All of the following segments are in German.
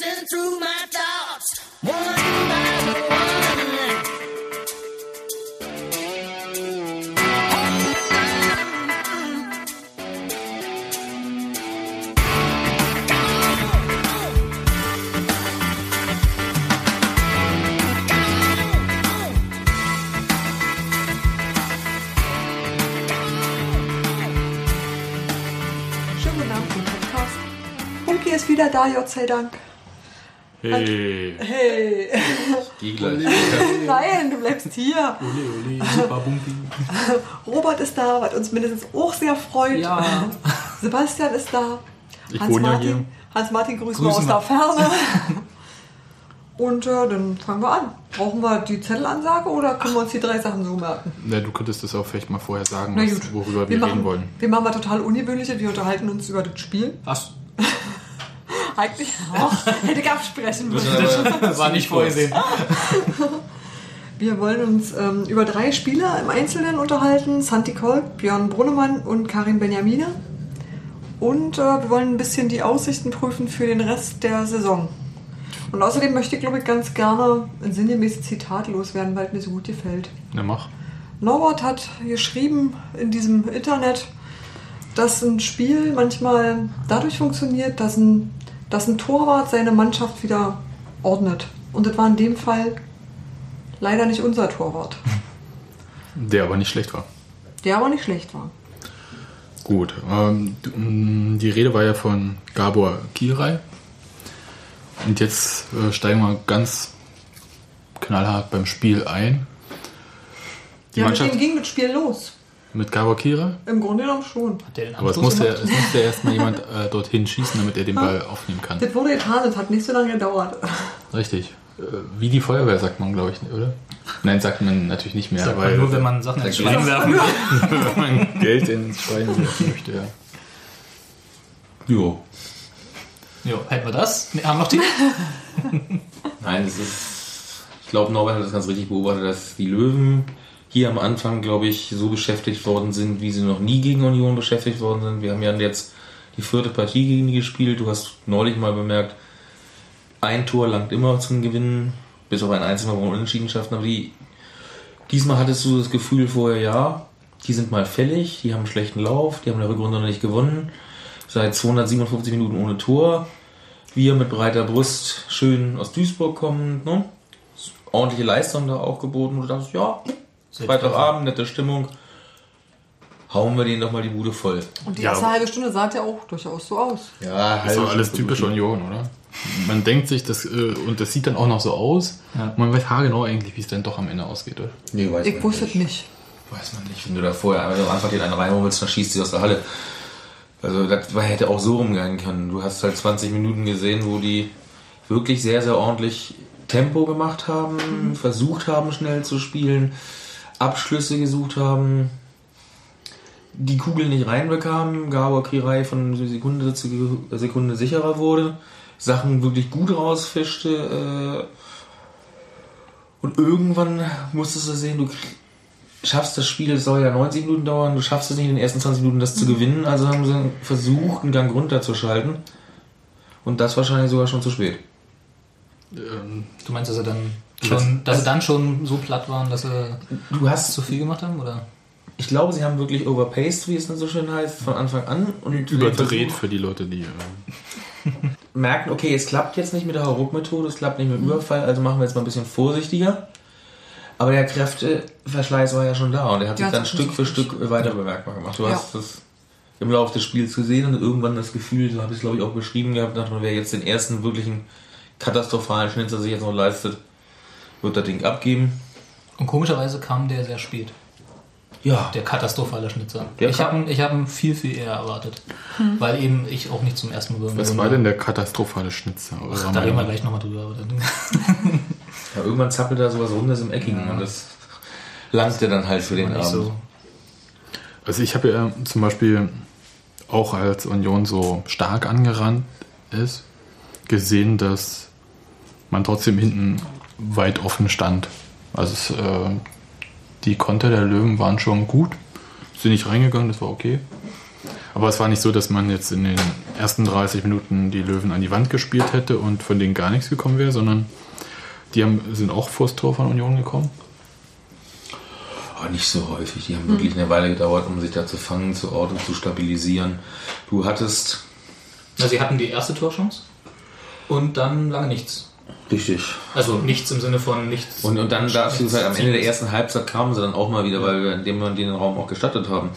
racing through my thoughts, one by one. Wieder da, Gott sei Dank. Hey. Hey, Geh gleich. nein, du bleibst hier. Ole, ole, super Bumpi. Robert ist da, was uns mindestens auch sehr freut. Ja. Sebastian ist da. Ich Hans wohne ja Martin, hier. Hans Martin grüßen wir aus der Ferne. Und äh, dann fangen wir an. Brauchen wir die Zettelansage oder können wir uns die drei Sachen so merken? Na, du könntest das auch vielleicht mal vorher sagen, was, worüber wir, machen, reden wollen. Wir machen was total Ungewöhnliches. Wir unterhalten uns über das Spiel. Was? Eigentlich auch. Hätte ich absprechen müssen. Das war nicht vorgesehen. Wir wollen uns ähm, über drei Spieler im Einzelnen unterhalten. Santi Kolb, Björn Brunnemann und Karin Benjamine. Und äh, wir wollen ein bisschen die Aussichten prüfen für den Rest der Saison. Und außerdem möchte ich, glaube ich, ganz gerne ein sinngemäßes Zitat loswerden, weil es mir so gut gefällt. Na, mach. Norbert hat geschrieben in diesem Internet, dass ein Spiel manchmal dadurch funktioniert, dass ein, dass ein Torwart seine Mannschaft wieder ordnet. Und das war in dem Fall leider nicht unser Torwart, Der aber nicht schlecht war. der aber nicht schlecht war. Gut. Ähm, du- m, die Rede war ja von Gabor Kirai. Und jetzt äh, steigen wir ganz knallhart beim Spiel ein. Die ja, mit Mannschaft dem ging das Spiel los. Mit Gabor Kirai. Im Grunde genommen schon. Hat der den Aber es musste, gemacht? es musste erstmal jemand äh, dorthin schießen, damit er den Ball aufnehmen kann. Das wurde getan, das hat nicht so lange gedauert. Richtig. Äh, Wie die Feuerwehr, sagt man, glaube ich, oder? Nein, sagt man natürlich nicht mehr, Sagt man weil nur, wenn man Sachen ins Schwein werfen will. wenn man Geld ins Schwein werfen möchte. Ja. Jo. Jo, hätten wir das? Nee, haben noch die? Nein, es ist. Ich glaube, Norbert hat das ganz richtig beobachtet, dass die Löwen hier am Anfang, glaube ich, so beschäftigt worden sind, wie sie noch nie gegen Union beschäftigt worden sind. Wir haben ja jetzt die vierte Partie gegen die gespielt. Du hast neulich mal bemerkt, ein Tor langt immer zum Gewinnen, bis auf ein einziges Mal, unentschieden schaffen. Aber die, diesmal hattest du das Gefühl vorher, ja, die sind mal fällig, die haben einen schlechten Lauf, die haben in der Rückrunde noch nicht gewonnen. Seit 257 Minuten ohne Tor. Wir mit breiter Brust schön aus Duisburg kommen. Ne? Ordentliche Leistung da auch geboten. Und du dachtest, ja, Freitagabend, nette Stimmung. Hauen wir denen doch mal die Bude voll. Und die Ja. erste halbe Stunde sah es ja auch durchaus so aus. Ja, Das ist doch alles typisch. Union, oder? Man denkt sich, das, äh, und das sieht dann auch noch so aus. Ja. Man weiß haargenau eigentlich, wie es dann doch am Ende ausgeht. Oder? Nee, weiß Ich man wusste es nicht. Weiß man nicht. Wenn du da vorher einfach einfach den einen reinholst, dann schießt sie aus der Halle. Also das hätte auch so rumgehen können. Du hast halt 20 Minuten gesehen, wo die wirklich sehr, sehr ordentlich Tempo gemacht haben, versucht haben, schnell zu spielen, Abschlüsse gesucht haben, die Kugel nicht reinbekamen, Gabor Kirai von Sekunde zu Sekunde sicherer wurde, Sachen wirklich gut rausfischte. Äh, und irgendwann musstest du sehen, du schaffst das Spiel, es soll ja 90 Minuten dauern, du schaffst es nicht in den ersten 20 Minuten das zu gewinnen, also haben sie versucht, einen Gang runterzuschalten. Und das wahrscheinlich sogar schon zu spät. Ähm, Du meinst, dass sie dann schon, dass sie dann schon so platt waren, dass sie Du hast, zu viel gemacht haben? Oder? ich glaube, sie haben wirklich overpaced, wie es dann so schön heißt, von Anfang an. Und überdreht für die Leute, die. Äh, merken, okay, es klappt jetzt nicht mit der Hauruck-Methode, es klappt nicht mit dem Überfall, also machen wir jetzt mal ein bisschen vorsichtiger. Aber der Kräfteverschleiß war ja schon da und er hat Ja, sich dann Stück für. Stück weiter bemerkbar gemacht. Du Ja. hast das im Laufe des Spiels gesehen und irgendwann das Gefühl, so habe ich es glaube ich auch beschrieben gehabt, dachte man, wer jetzt den ersten wirklichen katastrophalen Schnitzer sich jetzt noch leistet, wird das Ding abgeben. Und komischerweise kam der sehr spät. Ja, Der katastrophale Schnitzer. Der ich habe ihn, ich hab ihn viel, viel eher erwartet. Weil eben ich auch nicht zum ersten Mal was war denn der katastrophale Schnitzer? Ach, da reden wir gleich nochmal drüber. Oder? ja irgendwann zappelt da sowas Rundes im Eckigen und das langte dann halt für den Abend. so. Also ich habe ja zum Beispiel auch als Union so stark angerannt ist, gesehen, dass man trotzdem hinten weit offen stand. Also es, äh, die Konter der Löwen waren schon gut, sind nicht reingegangen, das war okay. Aber es war nicht so, dass man jetzt in den ersten 30 Minuten die Löwen an die Wand gespielt hätte und von denen gar nichts gekommen wäre, sondern die haben, sind auch vors Tor von Union gekommen. Aber nicht so häufig. Die haben wirklich eine Weile gedauert, um sich da zu fangen, zu ordnen, zu stabilisieren. Du hattest. Na, sie hatten die erste Torchance und dann lange nichts. Richtig. Also nichts im Sinne von nichts. Und, und dann darfst du halt am Ende der ersten Halbzeit kamen sie dann auch mal wieder, weil wir indem wir den Raum auch gestattet haben.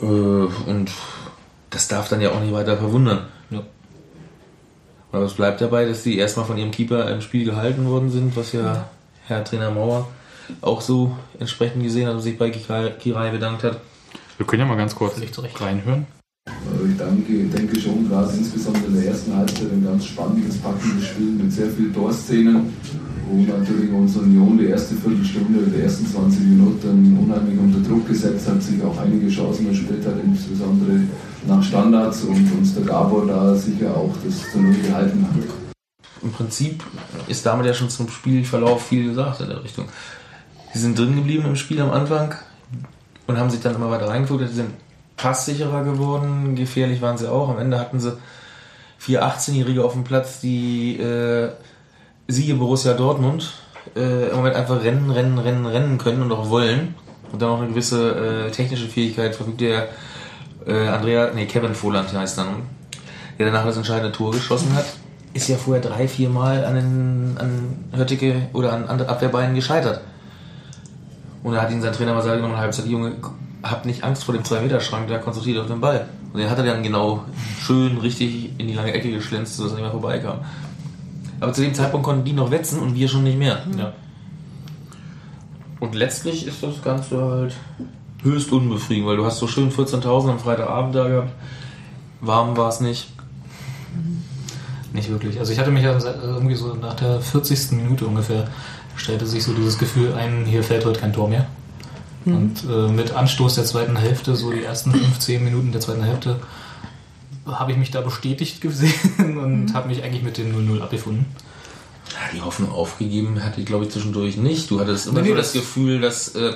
Äh, und das darf dann ja auch nicht weiter verwundern. Ja. Aber es bleibt dabei, dass sie erstmal von ihrem Keeper im Spiel gehalten worden sind, was ja Herr Trainer Mauer auch so entsprechend gesehen hat und sich bei Kirai bedankt hat. Wir können ja mal ganz kurz Völlig zu Recht. reinhören. Also ich denke, denke schon, gerade insbesondere in der ersten Halbzeit ein ganz spannendes, packendes Spiel mit sehr vielen Torszenen, wo natürlich unsere Union die erste Viertelstunde, die ersten 20 Minuten unheimlich unter Druck gesetzt hat, sich auch einige Chancen erspielt hat, insbesondere nach Standards und uns der Gabor da sicher auch das zu Null gehalten hat. Im Prinzip ist damit ja schon zum Spielverlauf viel gesagt in der Richtung. Sie sind drin geblieben im Spiel am Anfang und haben sich dann immer weiter reingeguckt. Sie sind passsicherer geworden, gefährlich waren sie auch. Am Ende hatten sie vier 18-Jährige auf dem Platz, die äh, siehe Borussia Dortmund äh, im Moment einfach rennen, rennen, rennen, rennen können und auch wollen. Und dann auch eine gewisse äh, technische Fähigkeit verfügt der äh, Andrea, nee, Kevin Voland heißt dann, der danach das entscheidende Tor geschossen hat. Ist ja vorher drei, vier Mal an, den, an Höttike oder an andere Abwehrbeinen gescheitert. Und da hat ihn sein Trainer mal gesagt, nochmal Halbzeit, Junge, hab nicht Angst vor dem 2-Meter-Schrank, der konzentriert auf den Ball. Und den hat er dann genau schön richtig in die lange Ecke geschlänzt, sodass er nicht mehr vorbeikam. Aber zu dem Zeitpunkt konnten die noch wetzen und wir schon nicht mehr. Ja. Und letztlich ist das Ganze halt höchst unbefriedigend, weil du hast so schön 14.000 am Freitagabend da gehabt. Warm war es nicht. Nicht wirklich. Also ich hatte mich ja irgendwie so nach der 40. Minute ungefähr stellte sich so dieses Gefühl ein, hier fällt heute kein Tor mehr. Und äh, mit Anstoß der zweiten Hälfte, so die ersten 15 Minuten der zweiten Hälfte, habe ich mich da bestätigt gesehen und habe mich eigentlich mit dem 0-0 abgefunden. Ja, die Hoffnung aufgegeben hatte ich, glaube ich, zwischendurch nicht. Du hattest immer Nee, so das, das- Gefühl, dass äh,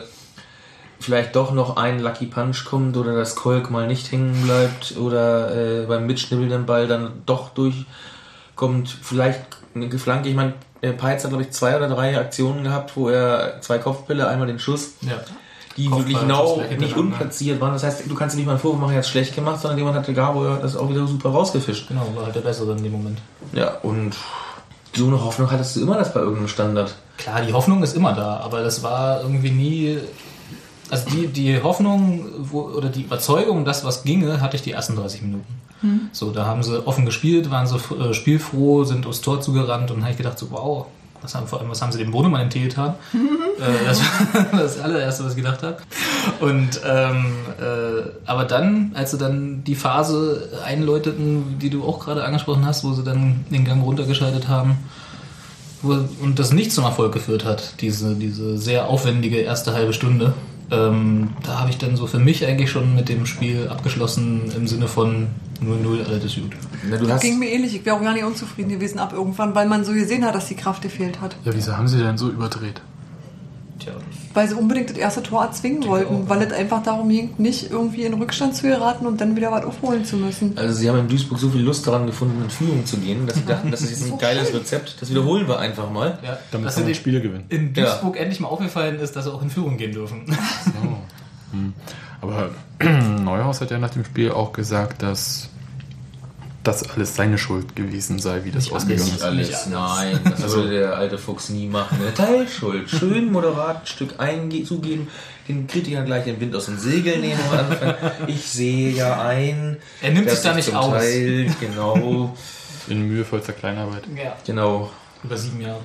vielleicht doch noch ein Lucky Punch kommt oder dass Kolk mal nicht hängen bleibt oder äh, beim mitschnibbelnden Ball dann doch durchkommt. Vielleicht eine Flanke. Ich meine, äh, Peitz hat, glaube ich, zwei oder drei Aktionen gehabt, wo er zwei Kopfbälle, einmal den Schuss, Ja. Die Kopfball, wirklich genau nicht hintereinander. unplatziert waren. Das heißt, du kannst dir nicht mal einen Vorwurf machen, er hat schlecht gemacht, sondern jemand hatte Gabo das auch wieder super rausgefischt. Genau, war halt der Bessere in dem Moment. Ja, und so eine Hoffnung hattest du immer das bei irgendeinem Standard. Klar, die Hoffnung ist immer da, aber das war irgendwie nie. Also die, die Hoffnung wo, oder die Überzeugung, dass was ginge, hatte ich die ersten 30 Minuten. So, da haben sie offen gespielt, waren so äh, spielfroh, sind aufs Tor zugerannt und dann habe ich gedacht, so wow, was haben, vor allem, was haben sie dem Bohnemann Tee getan? äh, das war das allererste, was ich gedacht habe. Und ähm, äh, aber dann, als sie dann die Phase einläuteten, die du auch gerade angesprochen hast, wo sie dann den Gang runtergeschaltet haben, wo, und das nicht zum Erfolg geführt hat, diese, diese sehr aufwendige erste halbe Stunde. Ähm, da habe ich dann so für mich eigentlich schon mit dem Spiel abgeschlossen im Sinne von 0-0, alles ist gut. Na, du hast, Ging mir ähnlich. Ich wäre auch gar nicht unzufrieden gewesen ab irgendwann, weil man so gesehen hat, dass die Kraft gefehlt hat. Ja, wieso haben sie denn so überdreht? Weil sie unbedingt das erste Tor erzwingen wollten, weil es einfach darum ging, nicht irgendwie in Rückstand zu geraten und dann wieder was aufholen zu müssen. Also sie haben in Duisburg so viel Lust daran gefunden, in Führung zu gehen, dass sie dachten, das ist jetzt ein So geiles schön. Rezept. Das wiederholen wir einfach mal. ja, Damit dass kann man Spiele gewinnen. in Duisburg endlich mal aufgefallen ist, dass sie auch in Führung gehen dürfen. Aber Neuhaus hat ja nach dem Spiel auch gesagt, dass das alles seine Schuld gewesen sei, wie das Nicht ausgegangen ist. alles, Nicht alles. nein. Das würde der alte Fuchs nie machen. Eine Teilschuld. Schön moderat ein Stück zugeben, den Kritikern gleich den Wind aus den Segeln nehmen am Anfang. Ich sehe ja ein. Er nimmt dass sich da ich nicht aus. Teil, genau, In mühevollster Kleinarbeit. ja. genau. Über sieben Jahre.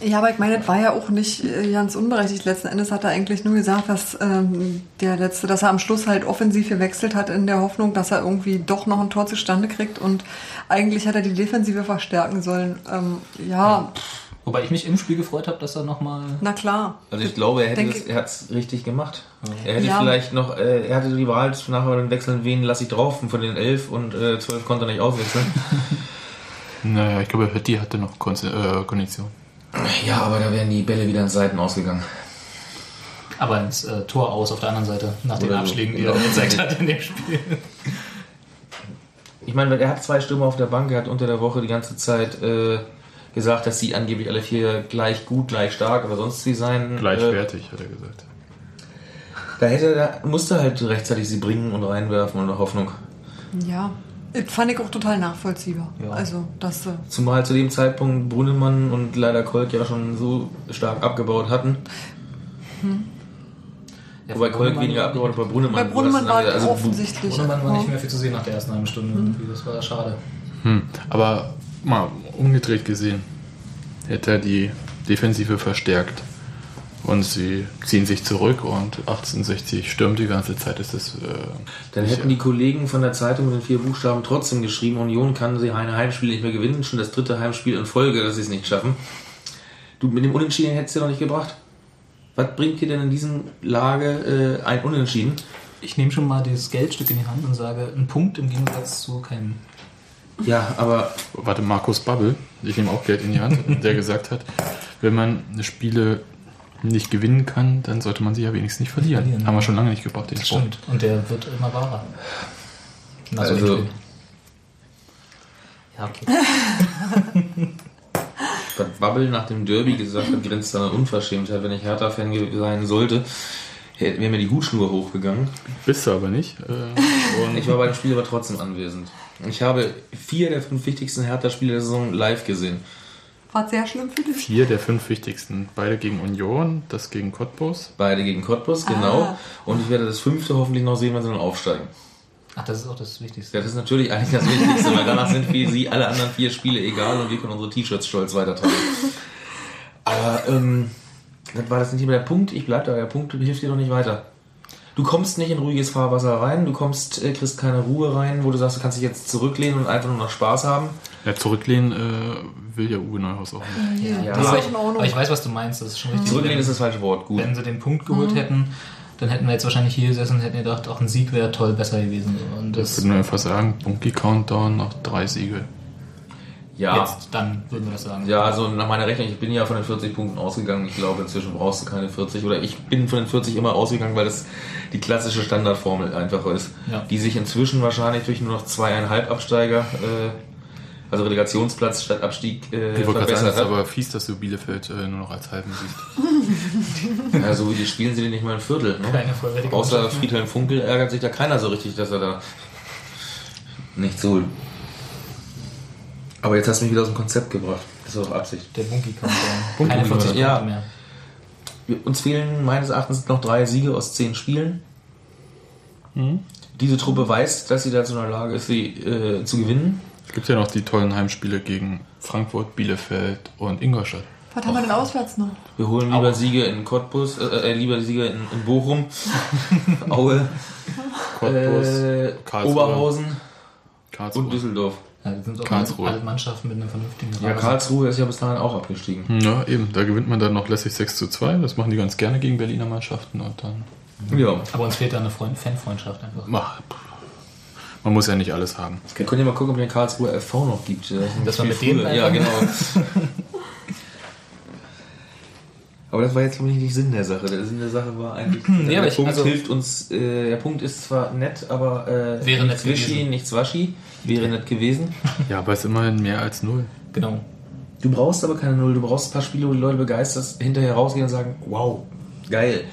Ja, aber ich meine, das war ja auch nicht äh, ganz unberechtigt. Letzten Endes hat er eigentlich nur gesagt, dass ähm, der letzte, dass er am Schluss halt offensiv gewechselt hat in der Hoffnung, dass er irgendwie doch noch ein Tor zustande kriegt und eigentlich hat er die Defensive verstärken sollen. Ähm, ja, Wobei ich mich im Spiel gefreut habe, dass er nochmal. na klar. Also ich glaube, er hätte es, er hat's richtig gemacht. Er hätte Ja. vielleicht noch, äh, er hatte die Wahl nachher den Wechseln, wen lasse ich drauf und von den elf und äh, zwölf konnte er nicht auswechseln. Naja, ich glaube, Hötti hatte noch Kon äh, Kondition. Ja, aber da wären die Bälle wieder an Seiten ausgegangen. Aber ins äh, Tor aus auf der anderen Seite, nach den Oder so, Abschlägen, die genau. er gezeigt hat in dem Spiel. Ich meine, er hat zwei Stürmer auf der Bank, er hat unter der Woche die ganze Zeit äh, gesagt, dass sie angeblich alle vier gleich gut, gleich stark oder sonst wie sein. Äh, Gleichwertig, hat er gesagt. da hätte er, musste er halt rechtzeitig sie bringen und reinwerfen und Hoffnung. Ja, fand ich auch total nachvollziehbar. Ja. Also, dass äh, Zumal zu dem Zeitpunkt Brunnemann und leider Kolk ja schon so stark abgebaut hatten. Wobei Kolk weniger abgebaut hat, bei Brunnemann. bei Brunnemann war also, es offensichtlich. Brunnemann war Ja. nicht mehr viel zu sehen nach der ersten halben Stunde. irgendwie. Das war schade. Hm. Aber mal umgedreht gesehen, hätte er die Defensive verstärkt und sie ziehen sich zurück und 1860 stürmt die ganze Zeit. Das ist, äh, Dann hätten die Kollegen von der Zeitung mit den vier Buchstaben trotzdem geschrieben, Union kann sie ein Heimspiel nicht mehr gewinnen, schon das dritte Heimspiel in Folge, dass sie es nicht schaffen. Du, mit dem Unentschieden hättest du noch nicht gebracht. Was bringt dir denn in diesem Lage äh, ein Unentschieden? Ich nehme schon mal dieses Geldstück in die Hand und sage, ein Punkt im Gegensatz zu keinem. Ja, aber warte, Markus Babbel, ich nehme auch Geld in die Hand, der gesagt hat, wenn man Spiele nicht gewinnen kann, dann sollte man sie ja wenigstens nicht verlieren. Verlieren. Haben wir schon lange nicht gebracht, den Das Spruch. stimmt. Und der wird immer wahrer. Na, so Also- Spiel. Ja, okay. was Babbel nach dem Derby gesagt hat, grenzt an Unverschämtheit. Wenn ich Hertha-Fan sein sollte, hätte- wäre mir die Hutschnur hochgegangen. Bist du aber nicht. Äh, und Ich war bei dem Spiel aber trotzdem anwesend. Ich habe vier der fünf wichtigsten Hertha-Spiele der Saison live gesehen. War sehr schlimm für dich. vier der fünf wichtigsten. Beide gegen Union, das gegen Cottbus. Beide gegen Cottbus, genau. Ah. Und ich werde das fünfte hoffentlich noch sehen, wenn sie dann aufsteigen. Ach, das ist auch das Wichtigste. Ja, das ist natürlich eigentlich das Wichtigste, weil danach sind für sie alle anderen vier Spiele egal und wir können unsere T-Shirts stolz weitertragen. Aber ähm, das war das nicht mehr der Punkt. Ich bleibe da. Der Punkt hilft dir doch nicht weiter. Du kommst nicht in ruhiges Fahrwasser rein, du kommst, äh, kriegst keine Ruhe rein, wo du sagst, du kannst dich jetzt zurücklehnen und einfach nur noch Spaß haben. Ja, zurücklehnen äh, will ja Uwe Neuhaus auch nicht. Ja, Ja, das ist ich, auch in Ordnung. aber ich weiß, was du meinst. Das ist schon richtig. Zurücklehnen ist das falsche Wort. Gut. Wenn sie den Punkt geholt hätten, dann hätten wir jetzt wahrscheinlich hier gesessen und hätten gedacht, auch ein Sieg wäre toll besser gewesen. Und Ich das würde nur einfach sagen, Bunky Countdown noch drei Siege. Ja. jetzt, dann würden wir das sagen. Ja, also nach meiner Rechnung, ich bin ja von den 40 Punkten ausgegangen. Ich glaube, inzwischen brauchst du keine 40. Oder ich bin von den 40 immer ausgegangen, weil das die klassische Standardformel einfach ist. Ja. Die sich inzwischen wahrscheinlich durch nur noch zweieinhalb Absteiger, äh, also Relegationsplatz statt Abstieg, äh, Ich wollte gerade sagen, verbessert es ist hat. aber fies, dass du Bielefeld äh, nur noch als halben siehst. Ja, so wie die spielen sie den nicht mal ein Viertel. Ne? Keine vollwertige Außer. Friedhelm Funkel ärgert sich da keiner so richtig, dass er da nicht so. Aber jetzt hast du mich wieder aus dem Konzept gebracht. Das ist doch Absicht. Der Bunky Countdown. Bunky Keine 40 Punkte Ja. mehr. Uns fehlen meines Erachtens noch drei Siege aus zehn Spielen. Diese Truppe weiß, dass sie dazu in der Lage ist, sie äh, zu gewinnen. Es gibt ja noch die tollen Heimspiele gegen Frankfurt, Bielefeld und Ingolstadt. Was haben wir denn auswärts noch? Wir holen lieber Siege in Cottbus, äh, äh, lieber Siege in, in Bochum, Aue, Cottbus, äh, Karlsruhe. Oberhausen und Karlsruhe. Düsseldorf. Ja, die sind auch Karlsruhe. alle Mannschaften mit einer vernünftigen Ja, Rasen. Karlsruhe ist ja bis dahin auch abgestiegen. Ja, eben. Da gewinnt man dann noch lässig 6 zu 2. Das machen die ganz gerne gegen Berliner Mannschaften. Und dann. Ja. Aber uns fehlt da eine Freund Fanfreundschaft einfach. Ach, pff. Man muss ja nicht alles haben. Können ja mal gucken, ob es den Karlsruher FV noch gibt. Das Dass man viel mit denen. Ja, genau. Aber das war jetzt glaube ich nicht Sinn der Sache. Der Sinn der Sache war eigentlich, Nee, der ich- Punkt also- hilft uns, äh, der Punkt ist zwar nett, aber äh, Wäre nichts nett Wischi, gewesen. nichts Waschi, wäre nett gewesen. Ja, aber es ist immerhin mehr als null. Genau. Du brauchst aber keine Null, du brauchst ein paar Spiele, wo die Leute begeistert hinterher rausgehen und sagen, wow, geil.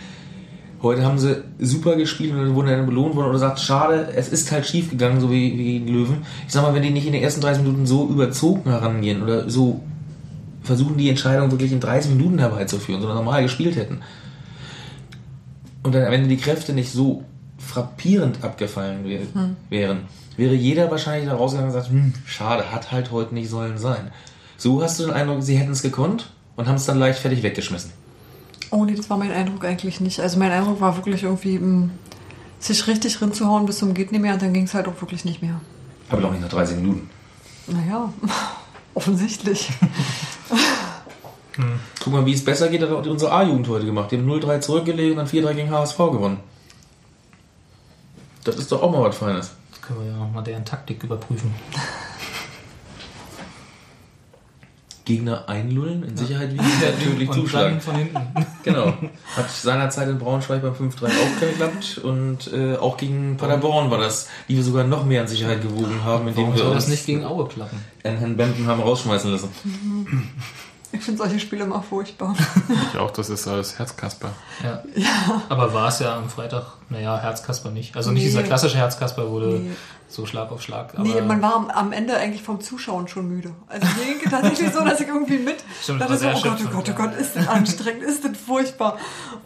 Heute haben sie super gespielt und dann wurden dann belohnt worden oder sagt, schade, es ist halt schief gegangen, so wie, wie gegen Löwen. Ich sag mal, wenn die nicht in den ersten 30 Minuten so überzogen herangehen oder so versuchen, die Entscheidung wirklich in 30 Minuten herbeizuführen, sondern normal gespielt hätten. Und dann, wenn die Kräfte nicht so frappierend abgefallen wär, wären, wäre jeder wahrscheinlich da rausgegangen und gesagt, hm, schade, hat halt heute nicht sollen sein. So hast du den Eindruck, sie hätten es gekonnt und haben es dann leichtfertig weggeschmissen. Oh nee, das war mein Eindruck eigentlich nicht. Also mein Eindruck war wirklich irgendwie, mh, sich richtig rinzuhauen bis zum geht nicht mehr und dann ging es halt auch wirklich nicht mehr. Aber doch nicht nach 30 Minuten. Naja, offensichtlich. Guck mal, wie es besser geht, hat auch unsere A-Jugend heute gemacht. Die haben 0-3 zurückgelegt und dann 4-3 gegen HSV gewonnen. Das ist doch auch mal was Feines. Jetzt können wir ja nochmal deren Taktik überprüfen. Gegner einlullen, in Sicherheit wiegen, der tödlich Und dann zuschlagen. von hinten. Genau. Hat seinerzeit in Braunschweig beim 5-3 auch geklappt und äh, auch gegen Paderborn war das, die wir sogar noch mehr in Sicherheit gewogen haben, indem Warum wir soll uns das nicht gegen Aue klappen? Herrn Bempen haben rausschmeißen lassen. Ich finde solche Spiele immer furchtbar. Ich auch, das ist alles Herzkasper. Ja. Aber war es ja am Freitag, naja, Herzkasper nicht. Also nicht Nee. dieser klassische Herzkasper wurde Nee. so Schlag auf Schlag. Aber Nee, man war am, Ende eigentlich vom Zuschauen schon müde. Also mir ging tatsächlich so, dass ich irgendwie mit Stimmt, dachte so, oh Gott, oh Gott, oh ja. Gott, ist das anstrengend, ist das furchtbar.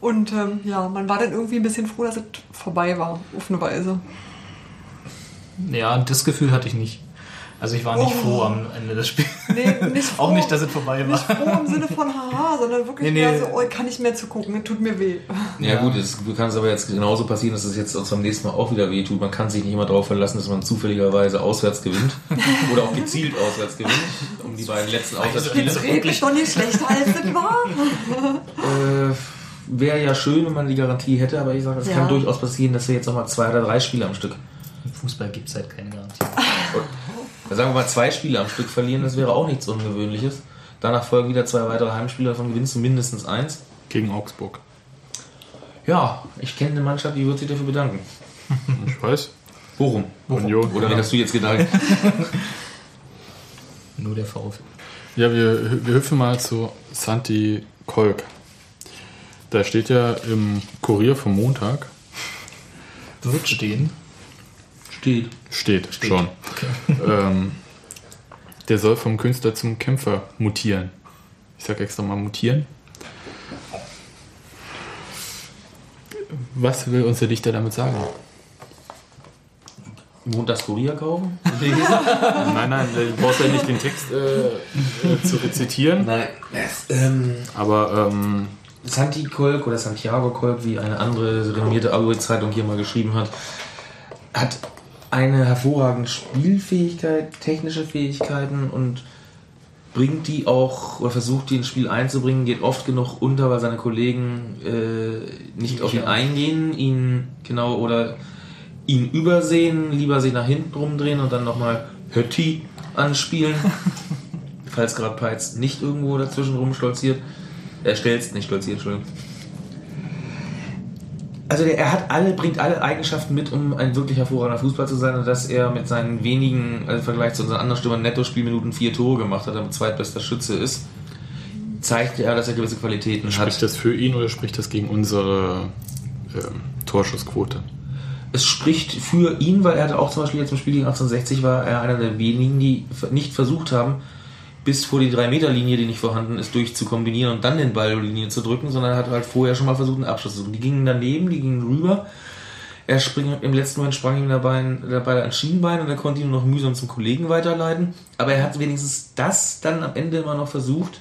Und ähm, ja, man war dann irgendwie ein bisschen froh, dass es vorbei war, auf eine Weise. ja, das Gefühl hatte ich nicht. Also ich war nicht Oh. froh am Ende des Spiels. Nee, nicht froh, Auch nicht, dass es vorbei nicht war. froh im Sinne von haha, sondern wirklich Nee, mehr nee. so, oh, ich kann nicht mehr zugucken, es tut mir weh. Ja, Ja. gut, es kann es aber jetzt genauso passieren, dass es jetzt uns beim nächsten Mal auch wieder wehtut. Man kann sich nicht immer darauf verlassen, dass man zufälligerweise auswärts gewinnt oder auch gezielt auswärts gewinnt, um die beiden letzten Auswärtsspiele. Jetzt red ich doch nicht schlechter als das war. Äh, Wäre ja schön, wenn man die Garantie hätte, aber ich sage, es Ja. kann durchaus passieren, dass wir jetzt nochmal zwei oder drei Spiele am Stück, Im Fußball gibt es halt keine Garantie. Sagen wir mal zwei Spiele am Stück verlieren, das wäre auch nichts Ungewöhnliches. Danach folgen wieder zwei weitere Heimspiele, davon gewinnst du mindestens eins. Gegen Augsburg. Ja, ich kenne eine Mannschaft, die wird sich dafür bedanken. Ich weiß. Worum? Union. Oder wie hast du jetzt gedacht? Nur der VfL. Ja, wir, wir hüpfen mal zu Santi Kolk. Da steht ja im Kurier vom Montag, Wird stehen. Steht. steht, schon, ähm, der soll vom Künstler zum Kämpfer mutieren. Ich sag extra mal mutieren. Was will uns der Dichter damit sagen? Montags Kurier kaufen? Nein, nein, du brauchst ja nicht den Text äh, äh, zu rezitieren, Nein. Es, ähm, aber ähm, Santi Kolk oder Santiago Kolk, wie eine andere renommierte Aue-Zeitung hier mal geschrieben hat, hat eine hervorragende Spielfähigkeit, technische Fähigkeiten und bringt die auch oder versucht die ins Spiel einzubringen, geht oft genug unter, weil seine Kollegen äh, nicht auf ihn eingehen, ihn genau oder ihn übersehen, lieber sich nach hinten rumdrehen und dann nochmal Hötti anspielen, falls gerade Peitz nicht irgendwo dazwischen rumstolziert. Er stellt nicht stolziert, Entschuldigung. Also der, er hat alle, bringt alle Eigenschaften mit, um ein wirklich hervorragender Fußball zu sein und dass er mit seinen wenigen, also im Vergleich zu unseren anderen Stürmern Netto-Spielminuten vier Tore gemacht hat, damit zweitbester Schütze ist, zeigt er, dass er gewisse Qualitäten spricht hat. das für ihn oder spricht das gegen unsere ähm, Torschussquote? Es spricht für ihn, weil er hatte auch zum Beispiel jetzt im Spiel gegen 1860 war er einer der wenigen, die nicht versucht haben, bis vor die 3-Meter-Linie, die nicht vorhanden ist, durchzukombinieren und dann den Ball über die Linie zu drücken, sondern er hat halt vorher schon mal versucht, einen Abschluss zu suchen. Die gingen daneben, die gingen rüber. Er spring, Im letzten Moment sprang ihm der, Bein, der Ball ans Schienbein und er konnte ihn nur noch mühsam zum Kollegen weiterleiten. Aber er hat wenigstens das dann am Ende immer noch versucht,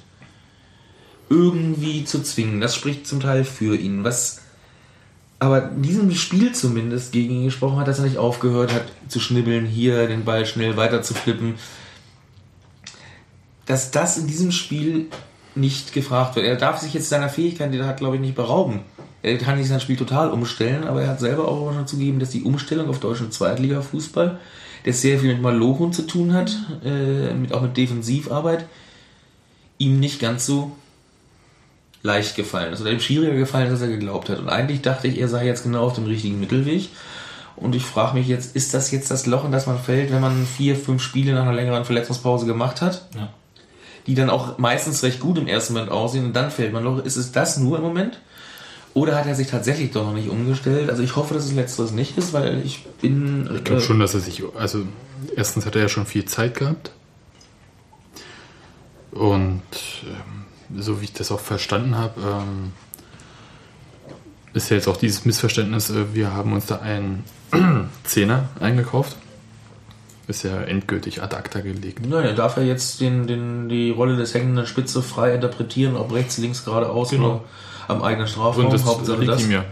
irgendwie zu zwingen. Das spricht zum Teil für ihn. Was aber in diesem Spiel zumindest gegen ihn gesprochen hat, dass er nicht aufgehört hat zu schnibbeln, hier den Ball schnell weiter zu flippen. Dass das in diesem Spiel nicht gefragt wird. Er darf sich jetzt seiner Fähigkeit, die er hat, glaube ich, nicht berauben. Er kann nicht sein Spiel total umstellen, aber er hat selber auch schon zugegeben, dass die Umstellung auf deutschen Zweitliga-Fußball, der sehr viel mit Malochen zu tun hat, äh, mit, auch mit Defensivarbeit, ihm nicht ganz so leicht gefallen ist oder ihm schwieriger gefallen ist, als er geglaubt hat. Und eigentlich dachte ich, er sei jetzt genau auf dem richtigen Mittelweg. Und ich frage mich jetzt, ist das jetzt das Loch, in das man fällt, wenn man vier, fünf Spiele nach einer längeren Verletzungspause gemacht hat, Ja. Die dann auch meistens recht gut im ersten Moment aussehen und dann fällt man Loch? Ist es das nur im Moment? Oder hat er sich tatsächlich doch noch nicht umgestellt? Also ich hoffe, dass es letzteres nicht ist, weil ich bin... Ich glaube äh, schon, dass er sich. Also, erstens hat er ja schon viel Zeit gehabt. Und ähm, so wie ich das auch verstanden habe, ähm, ist ja jetzt auch dieses Missverständnis, äh, wir haben uns da einen Zehner eingekauft. Ist ja endgültig ad acta gelegt. Naja, darf er jetzt den, den, die Rolle des hängenden Spitze frei interpretieren, ob rechts, links, geradeaus Genau. oder am eigenen Strafraum. Und das Hauptsache das. ihm ja.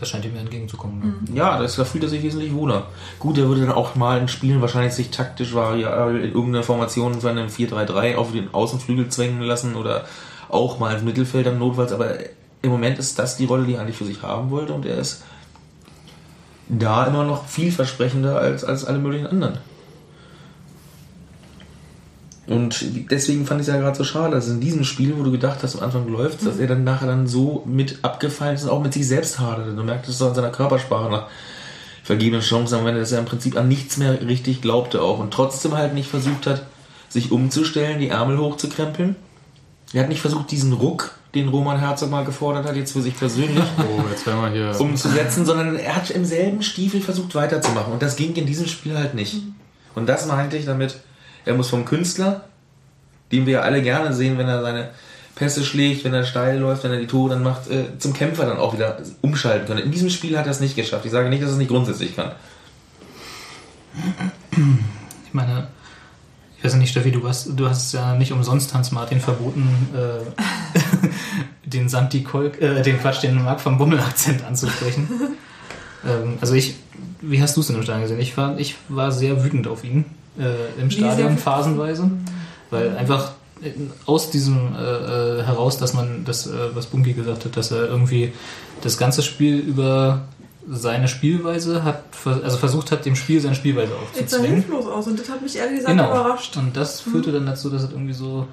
Das scheint ihm ja entgegenzukommen. Ja, das, da fühlt er sich wesentlich wohler. Gut, er würde dann auch mal in Spielen wahrscheinlich sich taktisch variabel in irgendeiner Formation von einem 4-3-3 auf den Außenflügel zwängen lassen oder auch mal ins Mittelfeld am Notfalls, aber im Moment ist das die Rolle, die er eigentlich für sich haben wollte und er ist da immer noch vielversprechender als, als alle möglichen anderen. Und deswegen fand ich es ja gerade so schade, dass in diesem Spiel, wo du gedacht hast, am Anfang läuft dass er dann nachher dann so mit abgefallen ist und auch mit sich selbst haderte. Du merktest es so an seiner Körpersprache nach vergebenen Chancen am Ende, dass er im Prinzip an nichts mehr richtig glaubte auch und trotzdem halt nicht versucht hat, sich umzustellen, die Ärmel hochzukrempeln. Er hat nicht versucht, diesen Ruck, den Roman Herzog mal gefordert hat, jetzt für sich persönlich, Oh, umzusetzen, sondern er hat im selben Stiefel versucht weiterzumachen. Und das ging in diesem Spiel halt nicht. Und das meinte ich damit, er muss vom Künstler, den wir ja alle gerne sehen, wenn er seine Pässe schlägt, wenn er steil läuft, wenn er die Tore dann macht, äh, zum Kämpfer dann auch wieder umschalten können. In diesem Spiel hat er es nicht geschafft. Ich sage nicht, dass er es nicht grundsätzlich kann. Ich meine, ich weiß nicht, Steffi, du hast, du hast ja nicht umsonst Hans Martin verboten, äh, den Santi Kolk, äh, den Quatsch, den Marc vom Bummel-Akzent anzusprechen. ähm, also ich, wie hast du es denn im Stadion gesehen? Ich war, ich war sehr wütend auf ihn äh, im Stadion phasenweise, weil einfach äh, aus diesem äh, äh, heraus, dass man das, äh, was Bunky gesagt hat, dass er irgendwie das ganze Spiel über seine Spielweise hat, also versucht hat, dem Spiel seine Spielweise Jetzt sah aufzuzwingen. hilflos aus und das hat mich ehrlich gesagt Genau. überrascht. Und das führte dann dazu, dass es irgendwie so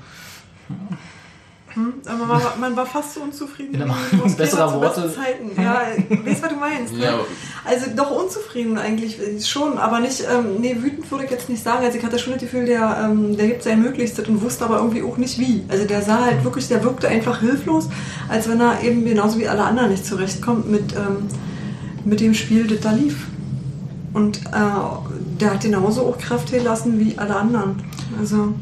Aber man war, man war fast so unzufrieden. Meinung Großväter besserer zu Worte. besten Zeiten. Ja, weißt was du meinst. Ne? Ja. Also doch unzufrieden eigentlich schon, aber nicht, ähm, nee, wütend würde ich jetzt nicht sagen. Also ich hatte schon das Gefühl, der, ähm, der gibt sein Möglichstes und wusste aber irgendwie auch nicht wie. Also der sah halt wirklich, der wirkte einfach hilflos, als wenn er eben genauso wie alle anderen nicht zurechtkommt mit, ähm, mit dem Spiel, das da lief. Und äh, der hat genauso auch Kraft gelassen wie alle anderen. Also,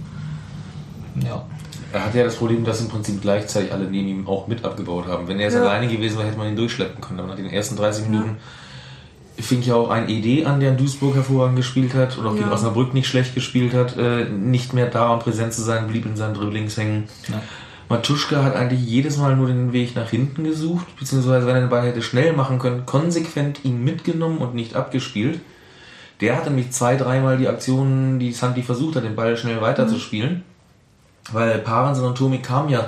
ja. Er hat ja das Problem, dass im Prinzip gleichzeitig alle neben ihm auch mit abgebaut haben. Wenn er jetzt Ja. alleine gewesen wäre, hätte man ihn durchschleppen können. Aber nach den ersten 30 Minuten fing ja auch ein ED an, der in Duisburg hervorragend gespielt hat und auch gegen Ja. Osnabrück nicht schlecht gespielt hat, äh, nicht mehr da und präsent zu sein, blieb in seinen Dribblings hängen. Ja. Matuschka hat eigentlich jedes Mal nur den Weg nach hinten gesucht, beziehungsweise wenn er den Ball hätte schnell machen können, konsequent ihn mitgenommen und nicht abgespielt. Der hatte nämlich zwei, dreimal die Aktionen, die Santi versucht hat, den Ball schnell weiterzuspielen. Weil Parensen und Tomi kamen ja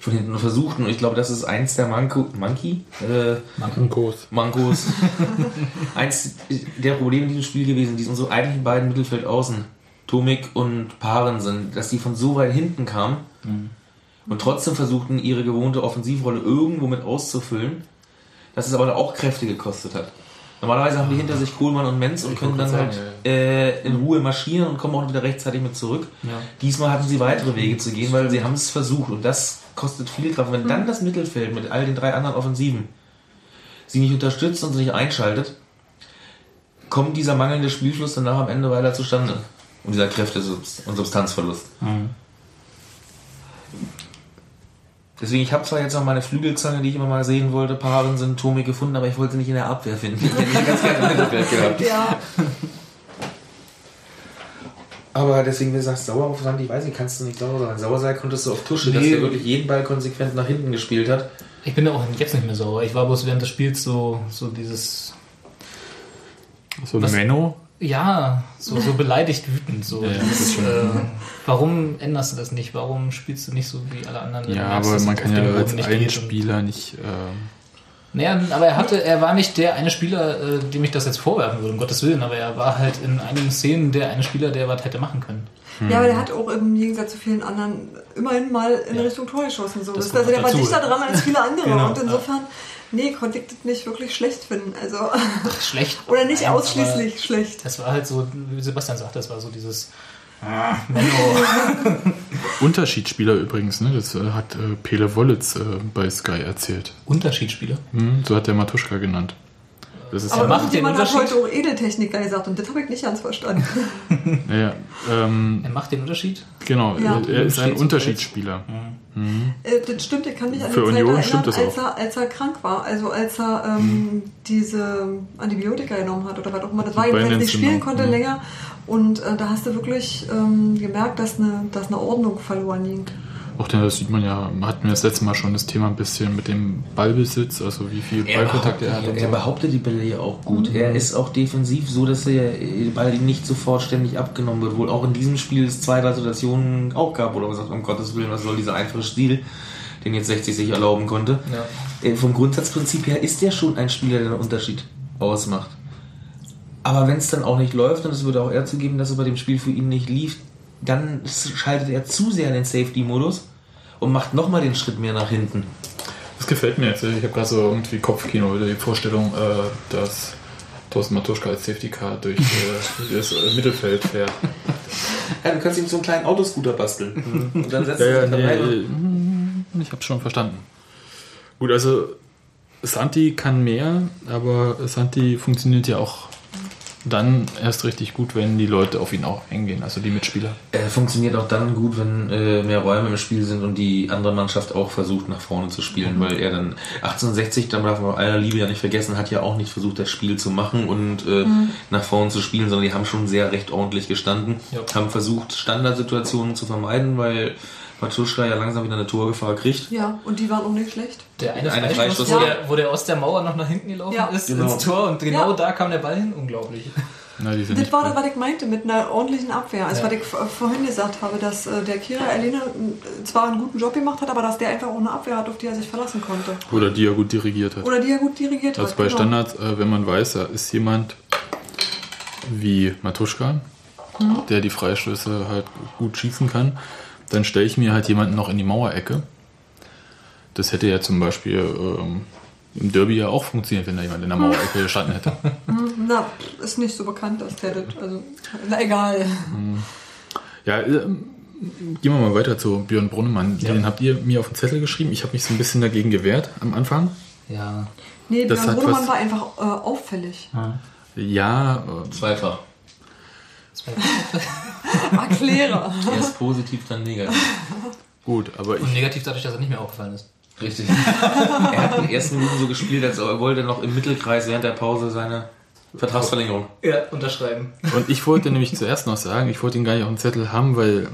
von hinten und versuchten, und ich glaube, das ist eins der Manko, Monkey, äh, Mankos. Mankos. Eins der Probleme in diesem Spiel gewesen, die unsere eigentlichen beiden Mittelfeldaußen, Tomik und Parensen, dass die von so weit hinten kamen und trotzdem versuchten, ihre gewohnte Offensivrolle irgendwo mit auszufüllen, dass es aber auch Kräfte gekostet hat. Normalerweise haben die hinter sich Kohlmann und Menz und können dann halt sagen, äh, in Ruhe marschieren und kommen auch wieder rechtzeitig mit zurück. Ja. Diesmal hatten sie weitere Wege zu gehen, weil sie haben es versucht und das kostet viel Kraft. Wenn dann das Mittelfeld mit all den drei anderen Offensiven sie nicht unterstützt und sich nicht einschaltet, kommt dieser mangelnde Spielfluss danach am Ende weiter zustande. Und dieser Kräfte- und Substanzverlust. Deswegen, ich habe zwar jetzt noch meine Flügelzange, die ich immer mal sehen wollte, Paaren sind Tomi gefunden, aber ich wollte sie nicht in der Abwehr finden. Ich hätte ganz gerne im Mittelfeld gehabt. ja, Aber deswegen, wenn du sagst, sauer auf Sandi, ich weiß nicht, kannst du nicht sauer sein. Sauer sein konntest du auf Tusche, dass Nee. der wirklich jeden Ball konsequent nach hinten gespielt hat. Ich bin da auch jetzt nicht mehr sauer. Ich war bloß während des Spiels so, so dieses, So Was- Menno. Ja, so, so beleidigt wütend. So. Ja, ja, das äh, warum änderst du das nicht? Warum spielst du nicht so wie alle anderen? Ja, merkst, aber man kann ja als nicht einen Spieler nicht. Äh, Naja, aber er hatte, er war nicht der eine Spieler, äh, dem ich das jetzt vorwerfen würde, um Gottes Willen, aber er war halt in einigen Szenen der eine Spieler, der was hätte machen können. Ja, aber der hat auch im Gegensatz zu vielen anderen immerhin mal in Richtung Tor geschossen. So. Das Das kommt also der noch war dazu. dichter dran als viele andere. Genau, und insofern, nee, konnte ich das nicht wirklich schlecht finden. Also, Schlecht. oder nicht Nein, ausschließlich schlecht. Das war halt so, wie Sebastian sagt, das war so dieses ah. Unterschiedsspieler übrigens, ne? Das äh, hat äh, Pele Wollitz äh, bei Sky erzählt. Unterschiedsspieler. Hm, so hat der Matuschka genannt. Das ist Aber macht den irgendjemand hat Unterschied? heute auch Edeltechniker gesagt und das habe ich nicht ganz verstanden. ja, ja, ähm, Er macht den Unterschied. genau, Ja. er, ist ein Unterschiedsspieler. Äh, das stimmt, ich kann mich an die Für Zeit Union erinnern, stimmt das als, auch. er, als er krank war. Also als er ähm, diese Antibiotika genommen hat oder was auch immer. Das war jedenfalls nicht spielen Beinentzündung, konnte mhm. länger. Und äh, da hast du wirklich ähm, gemerkt, dass eine, dass eine Ordnung verloren ging. Auch denn, das sieht man ja, hatten wir das letzte Mal schon das Thema ein bisschen mit dem Ballbesitz, also wie viel Ballkontakt er hat. er so. behauptet die Bälle ja auch gut. Er ist auch defensiv so, dass er die Ball ihm nicht sofort ständig abgenommen wird. Wohl auch in diesem Spiel es zwei, drei Situationen auch gab, wo er gesagt hat, um Gottes Willen, was soll dieser einfache Stil, den jetzt 60 sich erlauben konnte. Ja. Äh, Vom Grundsatzprinzip her ist er schon ein Spieler, der einen Unterschied ausmacht. Aber wenn es dann auch nicht läuft, und es würde auch eher zugeben, dass es bei dem Spiel für ihn nicht lief, dann schaltet er zu sehr in den Safety-Modus und macht nochmal den Schritt mehr nach hinten. Das gefällt mir jetzt. Ich habe gerade so irgendwie Kopfkino, die Vorstellung, äh, dass Thorsten Matuschka als Safety Car durch äh, das äh, Mittelfeld fährt. Ja, du kannst ihm so einen kleinen Autoscooter basteln. Und dann setzt Ja, er ja, sich nee, dabei. äh, hm, ich habe schon verstanden. Gut, also Santi kann mehr, aber Santi funktioniert ja auch dann erst richtig gut, wenn die Leute auf ihn auch eingehen, also die Mitspieler. Er funktioniert auch dann gut, wenn äh, mehr Räume im Spiel sind und die andere Mannschaft auch versucht, nach vorne zu spielen, weil er dann 1860, dann darf man bei aller Liebe ja nicht vergessen, hat ja auch nicht versucht, das Spiel zu machen und äh, nach vorne zu spielen, sondern die haben schon sehr recht ordentlich gestanden, Ja. haben versucht, Standardsituationen zu vermeiden, weil Matuschka ja langsam wieder eine Torgefahr kriegt. Ja, und die waren auch nicht schlecht. Der eine, Eine Freistoß, ja. der, wo der aus der Mauer noch nach hinten gelaufen Ja. ist Genau. ins Tor und genau Ja. da kam der Ball hin. Unglaublich. Na, die sind Das war das, was ich meinte mit einer ordentlichen Abwehr. Also, Ja. was ich vorhin gesagt habe, dass äh, der Kira Erlene äh, zwar einen guten Job gemacht hat, aber dass der einfach auch eine Abwehr hat, auf die er sich verlassen konnte. Oder die er gut dirigiert hat. Oder die er gut dirigiert Also hat. bei genau. Standards, äh, wenn man weiß, da ist jemand wie Matuschka, Mhm. der die Freistöße halt gut schießen kann, dann stelle ich mir halt jemanden noch in die Mauerecke. Das hätte ja zum Beispiel ähm, im Derby ja auch funktioniert, wenn da jemand in der Mauerecke gestanden hätte. Na, ist nicht so bekannt, dass der das. Also, na egal. Ja, ähm, gehen wir mal weiter zu Björn Brunnemann. Den habt ihr mir auf den Zettel geschrieben. Ich habe mich so ein bisschen dagegen gewehrt am Anfang. Ja. Nee, Das Björn was- war einfach äh, auffällig. Ja, äh, Zweifach. Erkläre. Erst positiv, dann negativ. gut, aber ich Und negativ dadurch, dass er nicht mehr aufgefallen ist. Richtig. er hat in den ersten Minuten so gespielt, als er wollte noch im Mittelkreis während der Pause seine Vertragsverlängerung. Ja, unterschreiben. Und ich wollte nämlich zuerst noch sagen, ich wollte ihn gar nicht auf dem Zettel haben, weil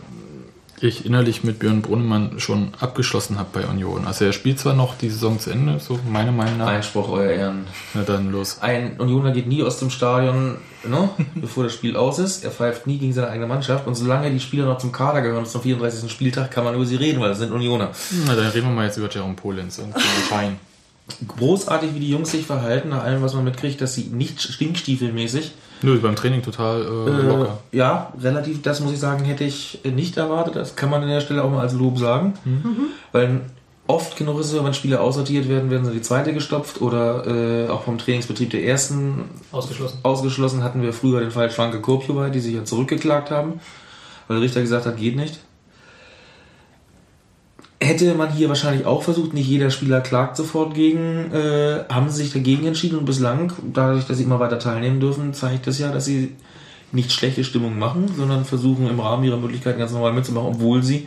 ich innerlich mit Björn Brunnemann schon abgeschlossen habe bei Union. Also er spielt zwar noch die Saison zu Ende, so meiner Meinung nach. Einspruch, euer Ehren. Na dann los. Ein Unioner geht nie aus dem Stadion, ne, bevor das Spiel aus ist. Er pfeift nie gegen seine eigene Mannschaft. Und solange die Spieler noch zum Kader gehören zum 34. Spieltag, kann man über sie reden, weil das sind Unioner. Na dann reden wir mal jetzt über Jerome Polenz und Schein. Großartig, wie die Jungs sich verhalten, nach allem, was man mitkriegt, dass sie nicht stinkstiefelmäßig Nö, beim Training total äh, locker. Äh, ja, relativ, das muss ich sagen, hätte ich nicht erwartet. Das kann man an der Stelle auch mal als Lob sagen. Weil oft genug ist es so, wenn Spieler aussortiert werden, werden sie die zweite gestopft oder äh, auch vom Trainingsbetrieb der ersten Ausgeschlossen. ausgeschlossen hatten wir früher den Fall Schwanke Kurpjubei, die sich ja zurückgeklagt haben, weil der Richter gesagt hat, geht nicht. Hätte man hier wahrscheinlich auch versucht, nicht jeder Spieler klagt sofort gegen, äh, haben sie sich dagegen entschieden und bislang, dadurch, dass sie immer weiter teilnehmen dürfen, zeigt das ja, dass sie nicht schlechte Stimmung machen, sondern versuchen im Rahmen ihrer Möglichkeiten ganz normal mitzumachen, obwohl sie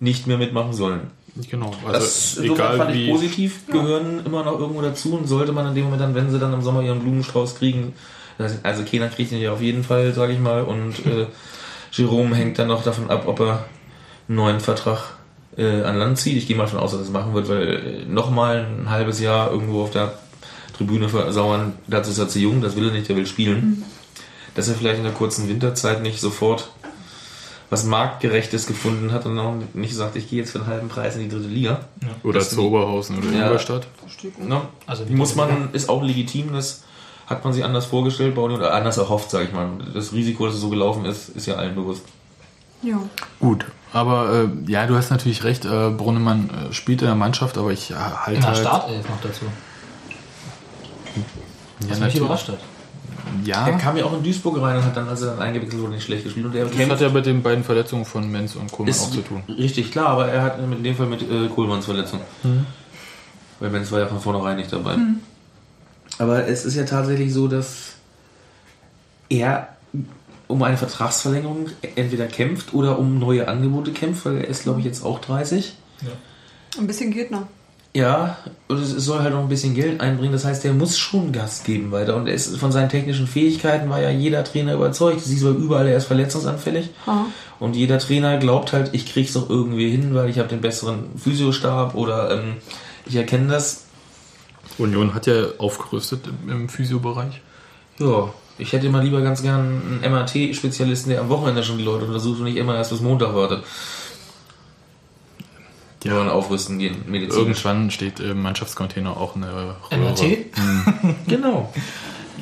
nicht mehr mitmachen sollen. Genau. Also Das insofern egal fand ich wie. positiv, gehören immer noch irgendwo dazu und sollte man in dem Moment dann, wenn sie dann im Sommer ihren Blumenstrauß kriegen, also keiner kriegt ihn ja auf jeden Fall, sage ich mal, und äh, Jerome hängt dann noch davon ab, ob er einen neuen Vertrag äh, an Land zieht. Ich gehe mal davon aus, dass er das machen wird, weil äh, nochmal ein halbes Jahr irgendwo auf der Tribüne versauern, dazu ist er zu jung, das will er nicht, der will spielen. Dass er vielleicht in der kurzen Winterzeit nicht sofort was Marktgerechtes gefunden hat und auch nicht sagt, ich gehe jetzt für einen halben Preis in die dritte Liga. Oder Das- zu Oberhausen oder Ja. Ingolstadt. Ne? Also muss man, ist auch legitim, das hat man sich anders vorgestellt bei Union, oder anders erhofft, sage ich mal. Das Risiko, dass es so gelaufen ist, ist ja allen bewusst. Ja. Gut, aber äh, ja, du hast natürlich recht, äh, Brunnemann äh, spielt in der Mannschaft, aber ich äh, halte In der halt... Startelf noch dazu. ja, Was mich natürlich. überrascht hat. Ja, Er kam ja auch in Duisburg rein und hat dann, als er dann eingewechselt wurde, nicht schlecht gespielt. Und er das kämpft- hat ja mit den beiden Verletzungen von Menz und Kohlmann ist auch zu tun. Richtig, klar, aber er hat in dem Fall mit äh, Kohlmanns Verletzung. Weil Menz war ja von vornherein nicht dabei. Aber es ist ja tatsächlich so, dass er um eine Vertragsverlängerung entweder kämpft oder um neue Angebote kämpft, weil er ist, glaube ich, jetzt auch 30. Ein bisschen geht noch. Ja, und es soll halt noch ein bisschen Geld einbringen. Das heißt, er muss schon Gas geben weiter. Und er ist, von seinen technischen Fähigkeiten war ja jeder Trainer überzeugt. Sie soll überall, er ist verletzungsanfällig. Aha. Und jeder Trainer glaubt halt, ich krieg's doch irgendwie hin, weil ich habe den besseren Physiostab oder ähm, ich erkenne das. Union hat ja aufgerüstet im, im Physiobereich. Ja, ich hätte immer lieber ganz gern einen MRT-Spezialisten, der am Wochenende schon die Leute untersucht und nicht immer erst bis Montag wartet. Die wollen aufrüsten gehen, medizinisch. Irgendwann steht im Mannschaftscontainer auch eine Röhre. MRT? Genau.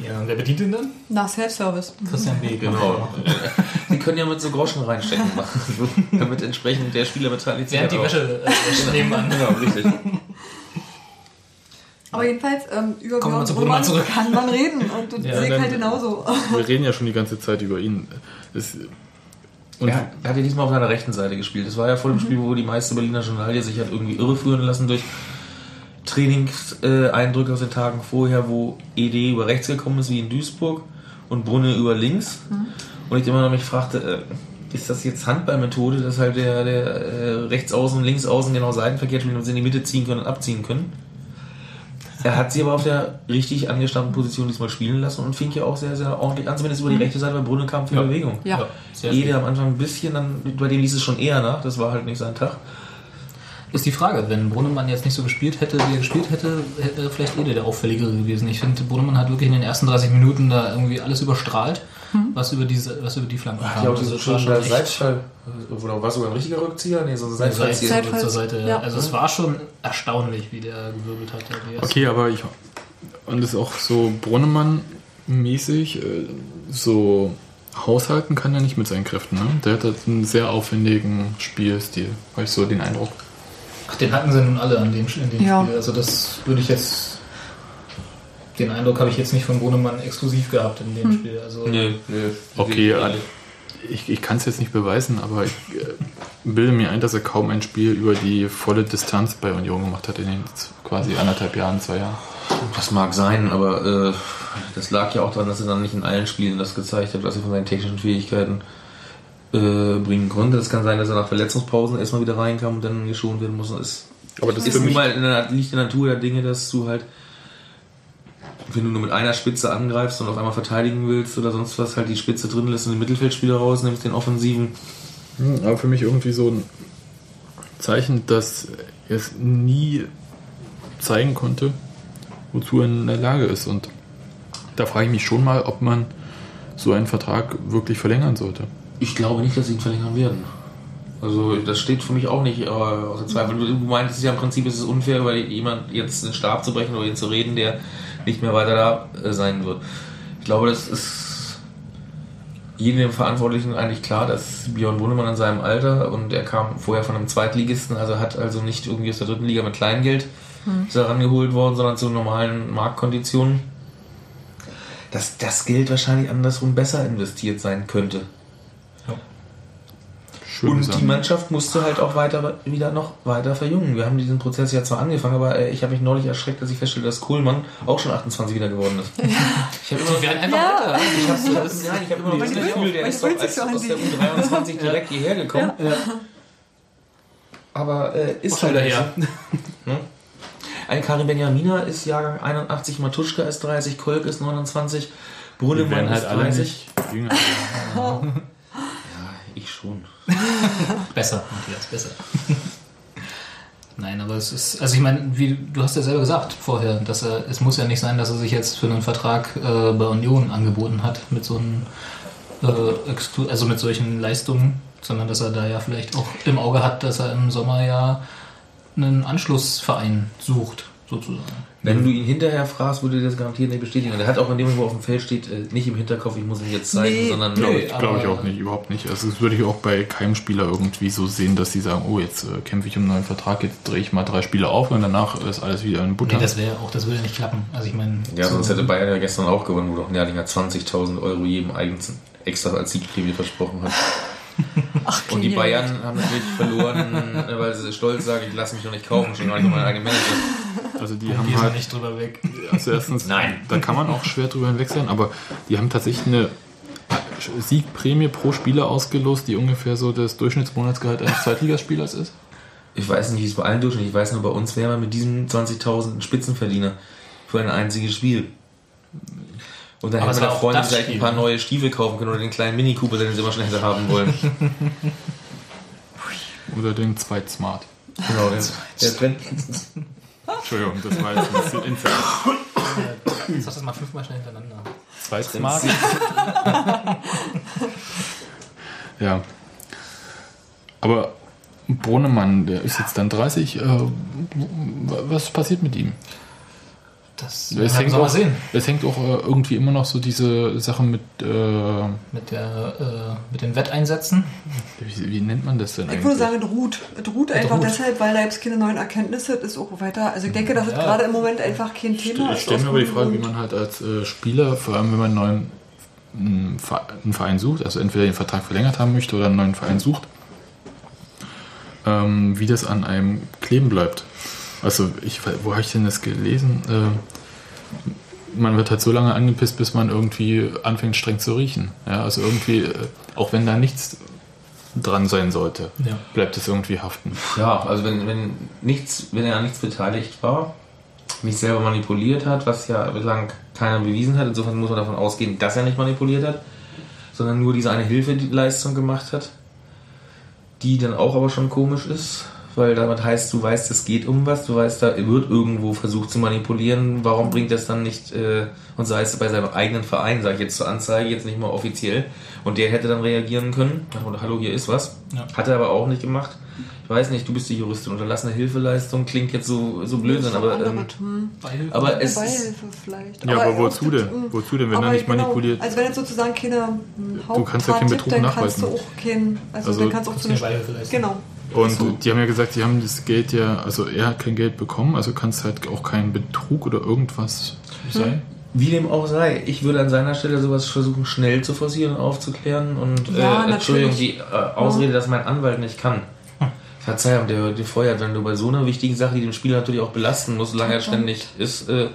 Ja, und wer bedient ihn dann? Nach Self-Service. Christian B. Genau. Sie können ja mit so Groschen reinstecken machen, damit entsprechend der Spieler beteiligt Während die. Wäsche äh, wäscht nebenan. Genau, richtig. Aber jedenfalls, ähm, über Kommen wir Björn zurück. kann man reden und das Ja, dann- halt genauso. Wir reden ja schon die ganze Zeit über ihn. Es, und Er, er hat ja diesmal auf seiner rechten Seite gespielt. Das war ja vor dem Spiel, wo die meiste Berliner Journalie sich hat irgendwie irreführen lassen durch Trainingseindrücke Eindrücke aus den Tagen vorher, wo ED über rechts gekommen ist, wie in Duisburg, und Brunne über links. Und ich immer noch mich fragte, äh, ist das jetzt Handballmethode, dass halt der, der äh, Rechtsaußen und Linksaußen genau seitenverkehrt spielen und sie in die Mitte ziehen können und abziehen können? Er hat sie aber auf der richtig angestammten Position diesmal spielen lassen und fing ja auch sehr, sehr ordentlich an, zumindest über die rechte Seite, weil Brunne kam viel Ja. Bewegung. Ja. sehr Ede am Anfang ein bisschen, dann bei dem ließ es schon eher nach, das war halt nicht sein Tag. Ist die Frage, wenn Brunnemann jetzt nicht so gespielt hätte, wie er gespielt hätte, hätte vielleicht Ede der auffälligere gewesen. Ich finde, Brunnemann hat wirklich in den ersten 30 Minuten da irgendwie alles überstrahlt, was, über diese, was über die Flanken kam. ja auch Also schon echt- Seitfall, oder war sogar ein richtiger Rückzieher? Nee, so ein Seitfallzieher. Seitfall- zur Seite. ja. Also es war schon erstaunlich, wie der gewirbelt hat. Der. Okay, aber ich. Und das ist auch so Brunnemann-mäßig, äh, so haushalten kann er nicht mit seinen Kräften. Ne? Der hat halt einen sehr aufwendigen Spielstil, habe ich so den Eindruck. Ach, den hatten sie nun alle an dem, in dem Ja. Spiel. Also das würde ich jetzt. Den Eindruck habe ich jetzt nicht von Brunnemann exklusiv gehabt in dem Spiel. Also Nö, nö. Okay, äh, ich, ich kann es jetzt nicht beweisen, aber ich äh, bilde mir ein, dass er kaum ein Spiel über die volle Distanz bei Union gemacht hat in den quasi anderthalb Jahren, zwei Jahren. Das mag sein, aber äh, das lag ja auch daran, dass er dann nicht in allen Spielen das gezeigt hat, was er von seinen technischen Fähigkeiten äh, bringen konnte. Es kann sein, dass er nach Verletzungspausen erstmal wieder reinkam und dann geschont werden muss. Es Aber das ist für nun mich, mal in der, liegt in der Natur der Dinge, dass du halt, wenn du nur mit einer Spitze angreifst und auf einmal verteidigen willst oder sonst was, halt die Spitze drin lässt und den Mittelfeldspieler rausnimmst, den offensiven. Hm, aber für mich irgendwie so ein Zeichen, dass er es nie zeigen konnte, wozu er in der Lage ist. Und da frage ich mich schon mal, ob man so einen Vertrag wirklich verlängern sollte. Ich glaube nicht, dass sie ihn verlängern werden. Also das steht für mich auch nicht äh, außer Zweifel. Du meintest ja im Prinzip, ist es unfair, über jemand jetzt den Stab zu brechen oder ihn zu reden, der nicht mehr weiter da äh, sein wird. Ich glaube, das ist jedem Verantwortlichen eigentlich klar, dass Björn Brunnemann in seinem Alter und er kam vorher von einem Zweitligisten, also hat also nicht irgendwie aus der dritten Liga mit Kleingeld ist er rangeholt worden, sondern zu normalen Marktkonditionen. Dass das Geld wahrscheinlich andersrum besser investiert sein könnte. Schön Und gesagt. die Mannschaft musste halt auch weiter wieder noch weiter verjüngen. Wir haben diesen Prozess ja zwar angefangen, aber äh, ich habe mich neulich erschreckt, dass ich feststelle, dass Kohlmann auch schon 28 wieder geworden ist. Ich habe immer, Die werden einfach Ja. ich hab, ich hab, nein, ich hab immer noch das Gefühl, der ist doch als, aus der U23 direkt hierher gekommen. Aber äh, ist schon halt. Ne? Ein Karim Benjamina ist Jahrgang 81, Matuschka ist 30, Kolk ist 29, Die Brunnemann werden halt ist alle 30. nicht jünger. Ich schon. Besser, Matthias, besser. Nein, aber es ist, also ich meine, wie du hast ja selber gesagt vorher, dass er, es muss ja nicht sein, dass er sich jetzt für einen Vertrag äh, bei Union angeboten hat mit so einem, äh, also mit solchen Leistungen, sondern dass er da ja vielleicht auch im Auge hat, dass er im Sommer ja einen Anschlussverein sucht, sozusagen. Wenn du ihn hinterher fragst, würde er das garantiert nicht bestätigen. Und er hat auch in dem Moment, wo er auf dem Feld steht, äh, nicht im Hinterkopf, ich muss ihn jetzt zeigen, Nee. sondern Nö. Ich glaube ich auch nicht, überhaupt nicht. Also das würde ich auch bei keinem Spieler irgendwie so sehen, dass sie sagen, oh, jetzt äh, kämpfe ich um einen neuen Vertrag, jetzt drehe ich mal drei Spiele auf und danach ist alles wieder in Butter. Nee, das wäre auch, das würde nicht klappen. Also ich meine, Ja, sonst so- hätte Bayern ja gestern auch gewonnen, wo doch Nerlinger 20.000 Euro jedem eigens extra als Siegprämie versprochen hat. Und die. Bayern haben natürlich verloren, äh, weil sie stolz sagen, ich lasse mich noch nicht kaufen, schon gar nicht um meinen eigenen Manager. Also die gehen haben halt, nicht drüber weg. also erstens, Nein. da kann man auch schwer drüber hinwechseln, aber die haben tatsächlich eine Siegprämie pro Spieler ausgelost, die ungefähr so das Durchschnittsmonatsgehalt eines Zweitligaspielers ist. Ich weiß nicht, wie es bei allen Durchschnitt, ich weiß nur, bei uns wäre man mit diesen 20.000 ein Spitzenverdiener für ein einziges Spiel. Und dann hätten wir da Freunde vielleicht ein paar ne? neue Stiefel kaufen können oder den kleinen Mini Cooper, den sie immer schon hätte haben wollen. Oder den Zweitsmart. genau, der, der brennt. Entschuldigung, das war jetzt ein bisschen Insight. Sag das mal fünfmal schnell hintereinander. Zweitsmart? ja. Aber Brunnemann, der ist jetzt dann 30. Äh, was passiert mit ihm? Das Es werden wir mal auch, sehen. es hängt auch äh, irgendwie immer noch so diese Sache mit, äh, Mit, der, äh, mit den Wetteinsätzen. wie, wie nennt man das denn Ich eigentlich? würde sagen, es ruht. Es ruht einfach ruht. deshalb, weil da es keine neuen Erkenntnisse. Es ist auch weiter. Also ich denke, dass es Ja. gerade im Moment einfach kein Thema ist. Ich stelle mir aber die Frage, wie man halt als äh, Spieler, vor allem wenn man einen neuen einen Verein sucht, also entweder den Vertrag verlängert haben möchte oder einen neuen Verein sucht, ähm, wie das an einem kleben bleibt. Also, ich, wo habe ich denn das gelesen? Äh, man wird halt so lange angepisst, bis man irgendwie anfängt streng zu riechen. Ja, also irgendwie, äh, auch wenn da nichts dran sein sollte, Ja. bleibt es irgendwie haften. Ja, also wenn, wenn nichts, wenn er an nichts beteiligt war, nicht selber manipuliert hat, was ja bislang keiner bewiesen hat, insofern muss man davon ausgehen, dass er nicht manipuliert hat, sondern nur diese eine Hilfeleistung gemacht hat, die dann auch aber schon komisch ist, weil damit heißt, du weißt, es geht um was, du weißt, da wird irgendwo versucht zu manipulieren, warum bringt das dann nicht, äh, und sei es bei seinem eigenen Verein, sage ich jetzt zur Anzeige, jetzt nicht mal offiziell, und der hätte dann reagieren können, oder hallo, hier ist was, Ja. hat er aber auch nicht gemacht. Ich weiß nicht, du bist die Juristin, unterlassene Hilfeleistung klingt jetzt so, so Blödsinn, aber, ähm, hm. Beihilfe. aber es ist, Beihilfe vielleicht. Ja, aber auch wozu denn? Wozu denn, wenn Aber er nicht genau, manipuliert? Also wenn jetzt sozusagen keine hm, Du kannst ja keinen Betrug dann kannst nachweisen. du auch kein, also, Also dann kannst du auch zu Beihilfe leisten. Genau. Und die haben ja gesagt, sie haben das Geld ja, also er hat kein Geld bekommen, also kann es halt auch kein Betrug oder irgendwas sein. wie dem auch sei, ich würde an seiner Stelle sowas versuchen, schnell zu forcieren und aufzuklären und Ja, äh, Entschuldigung, die äh, Ausrede, dass mein Anwalt nicht kann. Verzeihung, der wird dir feuert, wenn du bei so einer wichtigen Sache, die den Spieler natürlich auch belasten muss, solange er ständig ist, äh,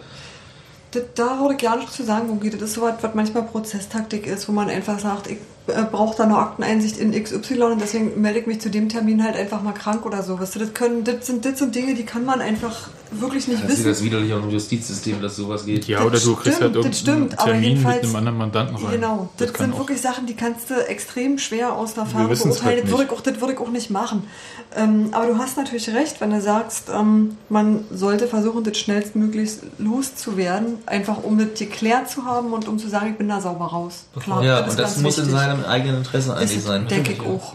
Das, da würde ich gar nicht zu sagen, Gugi. Das ist so was, was manchmal Prozesstaktik ist, wo man einfach sagt, ich äh, brauche da eine Akteneinsicht in XY und deswegen melde ich mich zu dem Termin halt einfach mal krank oder so. Weißt du, das, können, das, sind, das sind Dinge, die kann man einfach wirklich nicht das ist wissen. das widerlich auch im Justizsystem, dass sowas geht. Ja, Das oder du kriegst stimmt, halt das irgendeinen stimmt, aber Termin mit einem anderen Mandanten rein. Genau, das, sind wirklich Sachen, die kannst du extrem schwer aus der Wir Ferne wissen's beurteilen. halt das, würde ich auch, das würde ich auch nicht machen. Ähm, aber du hast natürlich recht, wenn du sagst, ähm, man sollte versuchen, das schnellstmöglich loszuwerden, einfach um das geklärt zu haben und um zu sagen, ich bin da sauber raus. Klar, ja, ist und das muss in wichtig. Seinem eigenen Interesse eigentlich Ist, sein. denke ich auch.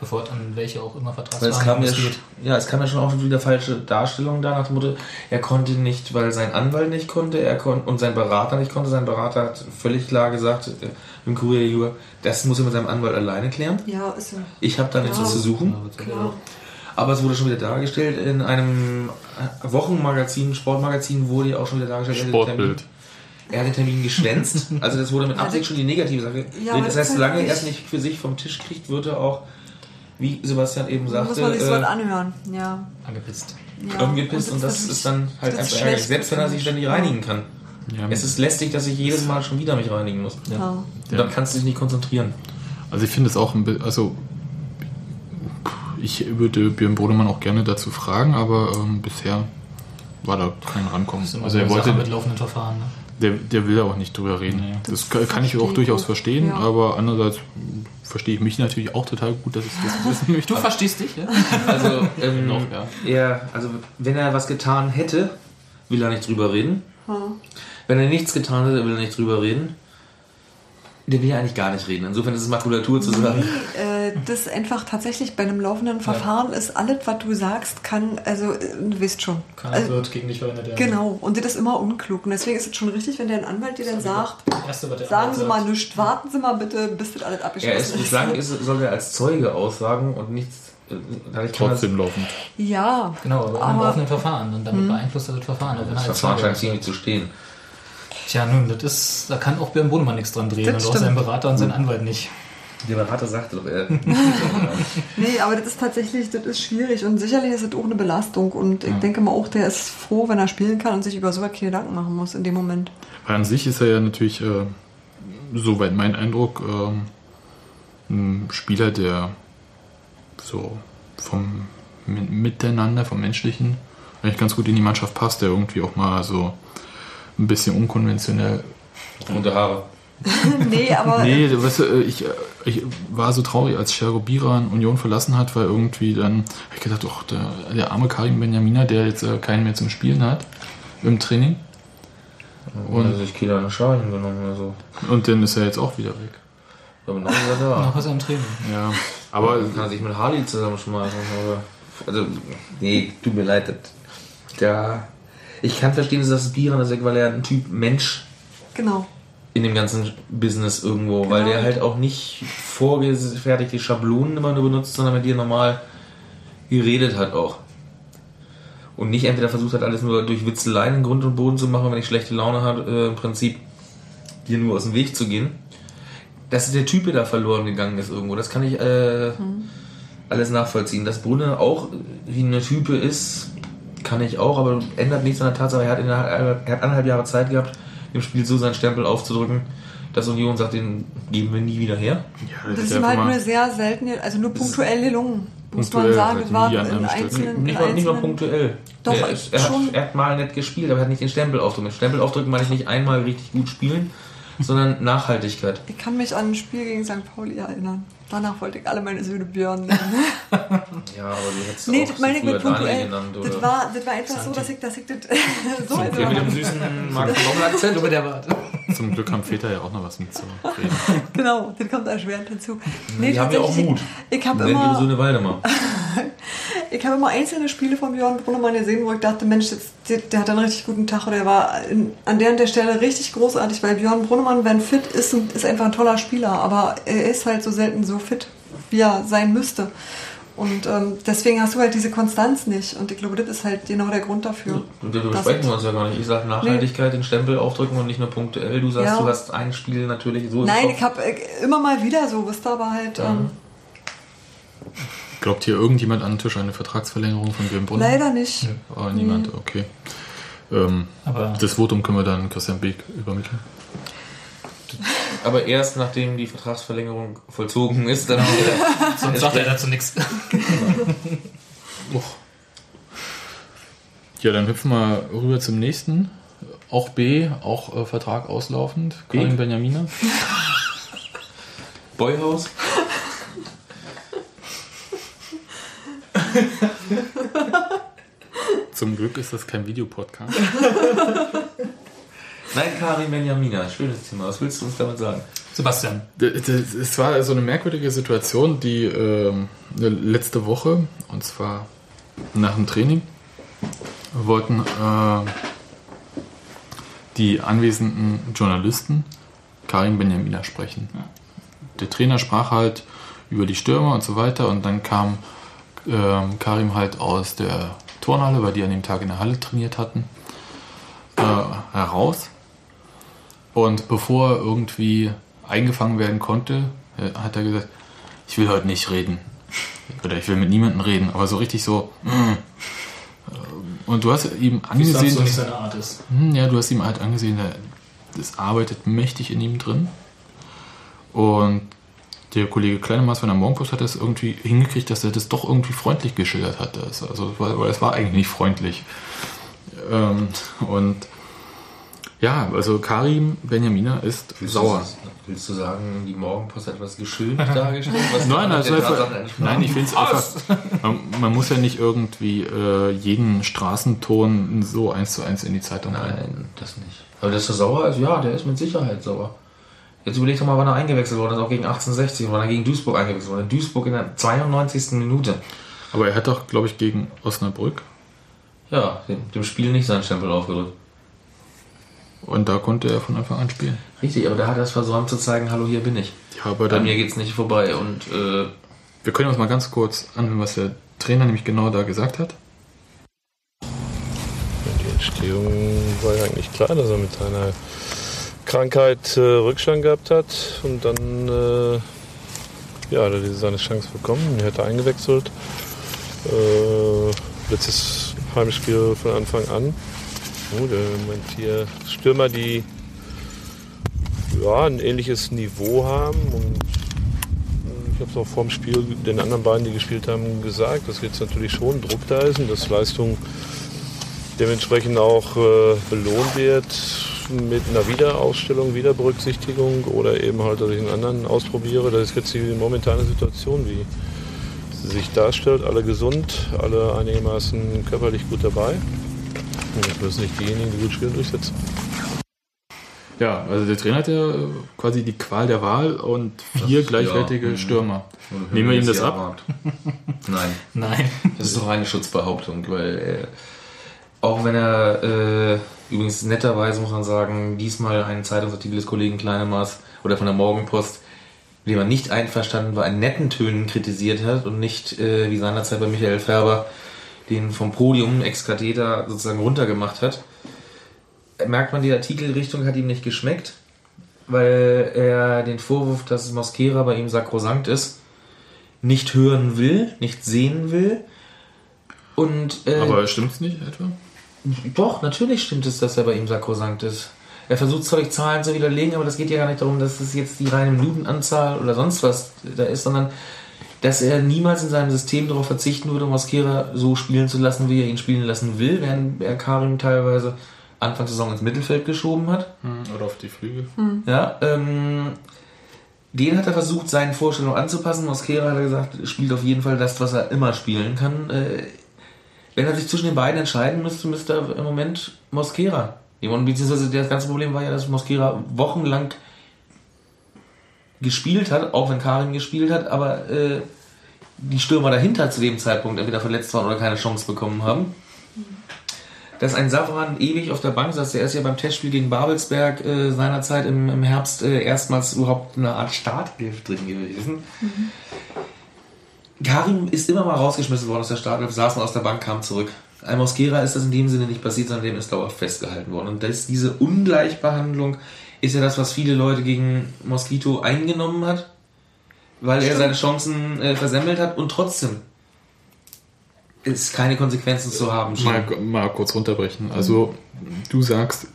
Bevor an welche auch immer Weil es kam Vertragsverhandlungen ja, es sch- geht. ja, es kam ja schon auch wieder falsche Darstellung da nach dem Motto, er konnte nicht, weil sein Anwalt nicht konnte, er konnte und sein Berater nicht konnte. Sein Berater hat völlig klar gesagt, äh, im Kurier Jura, das muss er mit seinem Anwalt alleine klären. Ja, ist ja Ich habe da nichts Ja. zu suchen. klar. Aber es wurde schon wieder dargestellt in einem Wochenmagazin, Sportmagazin wurde ja auch schon wieder dargestellt. er Sportbild. Er hat den Termin geschwänzt. Also das wurde mit Absicht schon die negative Sache. Ja, das heißt, solange er es nicht- für sich vom Tisch kriegt, wird er auch, wie Sebastian eben Da muss sagte, man sich äh, anhören. Ja, Angepisst. ja. angepisst und das ist dann halt einfach ärgerlich. Selbst wenn er sich ständig reinigen kann. Ja, Es ist lästig, dass ich jedes Mal schon wieder mich reinigen muss. Ja. Und dann kannst du dich nicht konzentrieren. also ich finde es auch ein bisschen, also ich würde Björn Bodemann auch gerne dazu fragen, aber ähm, bisher war da kein Rankommen. Also so er Sache wollte, mit laufenden Verfahren. Ne? Der, der will auch nicht drüber reden. Nee. Das, Das kann, ich auch durchaus verstehen, Ja. aber andererseits verstehe ich mich natürlich auch total gut, dass ich das wissen möchte. Du verstehst dich, ja? Also, ähm, Noch, ja. er, also wenn er was getan hätte, will er nicht drüber reden. Hm. Wenn er nichts getan hätte, will er nicht drüber reden. Der will ja eigentlich gar nicht reden. Insofern ist es Makulatur zu sagen. Äh, das einfach tatsächlich bei einem laufenden Verfahren ist alles, was du sagst, kann, also äh, du weißt schon. Keiner Also, wird gegen dich verwendet werden. genau, und das ist immer unklug. Und deswegen ist es schon richtig, wenn der ein Anwalt dir dann sagt, Das Erste, sagen Anwalt Sie mal sagt. nichts, warten Sie mal bitte, bis das alles abgeschlossen ist, ist. bislang ist, soll er als Zeuge aussagen und nichts. äh, kann er- Trotzdem laufend. Ja, Genau, aber in einem Aber- laufenden Verfahren. Und damit beeinflusst er das Verfahren. Er Das Verfahren scheint ziemlich zu stehen. Tja, nun, das ist, da kann auch Björn Bodemann nichts dran drehen. Das und auch sein stimmt. Berater und sein Anwalt nicht. Der Berater sagte doch, er. nee, aber das ist tatsächlich, das ist schwierig und sicherlich ist es auch eine Belastung und ich denke mal auch, der ist froh, wenn er spielen kann und sich über sowas keine Gedanken machen muss in dem Moment. Weil an sich ist er ja natürlich, äh, soweit mein Eindruck, ähm, ein Spieler, der so vom Mi- Miteinander, vom Menschlichen, eigentlich ganz gut in die Mannschaft passt, der irgendwie auch mal so ein bisschen unkonventionell. Rote Haare. nee, aber Nee, du weißt, du, ich, ich war so traurig, als Sergo Biran Union verlassen hat, weil irgendwie dann, hab ich gedacht, ach, der, der arme Karim Benjamina, der jetzt äh, keinen mehr zum Spielen hat im Training. Und hat sich Kieler eine Schalen genommen oder so. Und dann ist er jetzt auch wieder weg. Aber noch ist er da. Noch ist er im Training. Ja, aber kann er sich mit Harley zusammenschmeißen. Aber, also, nee, tut mir leid. das- Da, Ich kann verstehen, dass das Bieran ist, weil er ein Typ Mensch Genau. In dem ganzen Business irgendwo, weil Genau. der halt auch nicht vorgefertigte Schablonen immer nur benutzt, sondern mit dir normal geredet hat auch. Und nicht entweder versucht hat, alles nur durch Witzeleien in Grund und Boden zu machen, wenn ich schlechte Laune habe, äh, im Prinzip dir nur aus dem Weg zu gehen. Dass der Typ da verloren gegangen ist irgendwo, das kann ich äh, alles nachvollziehen. Dass Brunner auch wie eine Type ist, kann ich auch, aber ändert nichts an der Tatsache, er hat, innerhalb, er hat anderthalb Jahre Zeit gehabt, im Spiel so seinen Stempel aufzudrücken, dass Union sagt, den geben wir nie wieder her. Ja, Das ist ist halt nur sehr selten, also nur punktuell gelungen. Muss man sagen, es war in einzelnen, Nicht in mal, nicht mal punktuell. Doch, er, er, hat, schon. er hat mal nett gespielt, aber er hat nicht den Stempel aufdrücken. Mit Stempel aufdrücken meine ich nicht einmal richtig gut spielen, sondern Nachhaltigkeit. Ich kann mich an ein Spiel gegen St. Pauli erinnern. Danach wollte ich alle meine Söhne Björn nennen. Ja, aber du hättest nee, auch das meine ich früher mit Daniel punktuell. genannt, Das oder? war, das war einfach so, dass ich, dass ich das so Ja, mit dem süßen Mark Knoblauch-Akzent. Über der Bart. Zum Glück haben Väter ja auch noch was mitzureden. Genau, das kommt erschwerend hinzu. Nee, Die haben ja auch Mut. Ich, ich habe immer, Söhne Waldemar. ich habe immer einzelne Spiele von Björn Brunnemann gesehen, wo ich dachte, Mensch, das, der, der hat einen richtig guten Tag oder er war in, an der und der Stelle richtig großartig, weil Björn Brunnemann, wenn fit ist, ist einfach ein toller Spieler, aber er ist halt so selten so fit, wie er sein müsste. Und ähm, deswegen hast du halt diese Konstanz nicht. Und ich glaube, das ist halt genau der Grund dafür. Und darüber Das- sprechen wir uns ja gar nicht. Ich sage Nachhaltigkeit, den Stempel aufdrücken und nicht nur punktuell. Du sagst, Ja. du hast ein Spiel natürlich so. ist Nein, ich habe äh, immer mal wieder so, wisst ihr, aber halt ähm, Glaubt hier irgendjemand an den Tisch eine Vertragsverlängerung von Björn Brunner? leider nicht. Oh, niemand, okay. Ähm, Aber das Votum können wir dann Christian Beek übermitteln. Aber erst nachdem die Vertragsverlängerung vollzogen ist, dann sonst sagt er dazu nichts. Ja, dann hüpfen wir rüber zum nächsten. Auch B, auch äh, Vertrag auslaufend. Karin? Benjamina. Boyhaus. Zum Glück ist das kein Videopodcast. Nein, Karin Benjamina. Schönes Thema. Was willst du uns damit sagen? Sebastian. Es war so eine merkwürdige Situation, die ähm, letzte Woche, und zwar nach dem Training, wollten äh, die anwesenden Journalisten Karim Benjamina sprechen. Der Trainer sprach halt über die Stürmer und so weiter und dann kam ähm, Karim halt aus der Turnhalle, weil die an dem Tag in der Halle trainiert hatten, äh, heraus. Und bevor er irgendwie eingefangen werden konnte, äh, hat er gesagt, ich will heute nicht reden. Oder ich will mit niemandem reden. Aber so richtig so. mm. Und du hast ihm angesehen, sagst dass, seine Art ist. Hm, ja, du hast ihm halt angesehen, das arbeitet mächtig in ihm drin. Und der Kollege Kleinemaß von der Morgenpost hat das irgendwie hingekriegt, dass er das doch irgendwie freundlich geschildert hat. Also, weil, weil es war eigentlich nicht freundlich. Ähm, und ja, also Karim Benjamina ist sauer. Du, willst du sagen, die Morgenpost hat etwas geschönt dargestellt? Nein, also einfach, nein, ich finde es einfach. Man, man muss ja nicht irgendwie äh, jeden Straßenton so eins zu eins in die Zeitung rein. Nein, das nicht. Aber dass er sauer ist, ja, der ist mit Sicherheit sauer. Jetzt überleg doch mal, wann er eingewechselt worden ist, auch gegen 1860, wann er gegen Duisburg eingewechselt wurde. Duisburg in der 92. Minute. Aber er hat doch, glaube ich, gegen Osnabrück Ja, dem, dem Spiel nicht seinen Stempel aufgedrückt. Und da konnte er von Anfang an spielen. Richtig, aber da hat er es versäumt zu zeigen, hallo, hier bin ich. Ja, aber Bei dann, mir geht's nicht vorbei und äh, wir können uns mal ganz kurz anhören, was der Trainer nämlich genau da gesagt hat. Die Entstehung war ja eigentlich klar, dass er mit seiner Krankheit äh, Rückstand gehabt hat und dann äh, ja, hat er diese- seine Chance bekommen. Er hätte eingewechselt. Äh, letztes Heimspiel von Anfang an. Oh, der Moment hier Stürmer, die ja, ein ähnliches Niveau haben und ich habe es auch vorm Spiel den anderen beiden, die gespielt haben, gesagt, dass jetzt natürlich schon Druck da ist und dass Leistung dementsprechend auch äh, belohnt wird mit einer Wiederausstellung, Wiederberücksichtigung oder eben halt, dass ich einen anderen ausprobiere. Das ist jetzt die momentane Situation, wie sie sich darstellt. Alle gesund, alle einigermaßen körperlich gut dabei. Jetzt müssen sich diejenigen, die gut spielen, durchsetzen. Ja, also der Trainer hat ja quasi die Qual der Wahl und vier Das- gleichwertige ja, mhm. Stürmer. Nehmen wir ihm das ab? Nein. Nein. Das ist doch eine Schutzbehauptung, weil äh, Auch wenn er äh, übrigens netterweise, muss man sagen, diesmal einen Zeitungsartikel des Kollegen Kleinemars oder von der Morgenpost, mit dem er nicht einverstanden war, in netten Tönen kritisiert hat und nicht äh, wie seinerzeit bei Michael Färber den vom Podium ex cathedra sozusagen runtergemacht hat. Merkt man, die Artikelrichtung hat ihm nicht geschmeckt, weil er den Vorwurf, dass Mosquera bei ihm sakrosankt ist, nicht hören will, nicht sehen will. Und, äh, Aber stimmt's nicht etwa? doch, natürlich stimmt es, dass er bei ihm sakrosankt ist. Er versucht zwar durch Zahlen zu widerlegen, aber das geht ja gar nicht darum, dass es jetzt die reine Minutenanzahl oder sonst was da ist, sondern dass er niemals in seinem System darauf verzichten würde, Mosquera so spielen zu lassen, wie er ihn spielen lassen will, während er Karim teilweise Anfang der Saison ins Mittelfeld geschoben hat. Oder auf die Flügel. Ja, ähm, den hat er versucht, seinen Vorstellungen anzupassen. Mosquera hat er gesagt, spielt auf jeden Fall das, was er immer spielen kann. Äh, wenn er sich zwischen den beiden entscheiden müsste, müsste er im Moment Mosquera nehmen. Und beziehungsweise das ganze Problem war ja, dass Mosquera wochenlang gespielt hat, auch wenn Karim gespielt hat, aber äh, die Stürmer dahinter zu dem Zeitpunkt entweder verletzt waren oder keine Chance bekommen haben. Dass ein Safran ewig auf der Bank saß, der ist ja beim Testspiel gegen Babelsberg äh, seinerzeit im, im Herbst äh, erstmals überhaupt eine Art Startelf drin gewesen. Karim ist immer mal rausgeschmissen worden aus der Startelf, saß mal aus der Bank, kam zurück. Ein Mosquera ist das in dem Sinne nicht passiert, sondern dem ist dauerhaft festgehalten worden. Und das, diese Ungleichbehandlung ist ja das, was viele Leute gegen Mosquito eingenommen hat, weil er seine Chancen äh, versemmelt hat und trotzdem es keine Konsequenzen zu haben. Mal, mal kurz runterbrechen. Also, du sagst,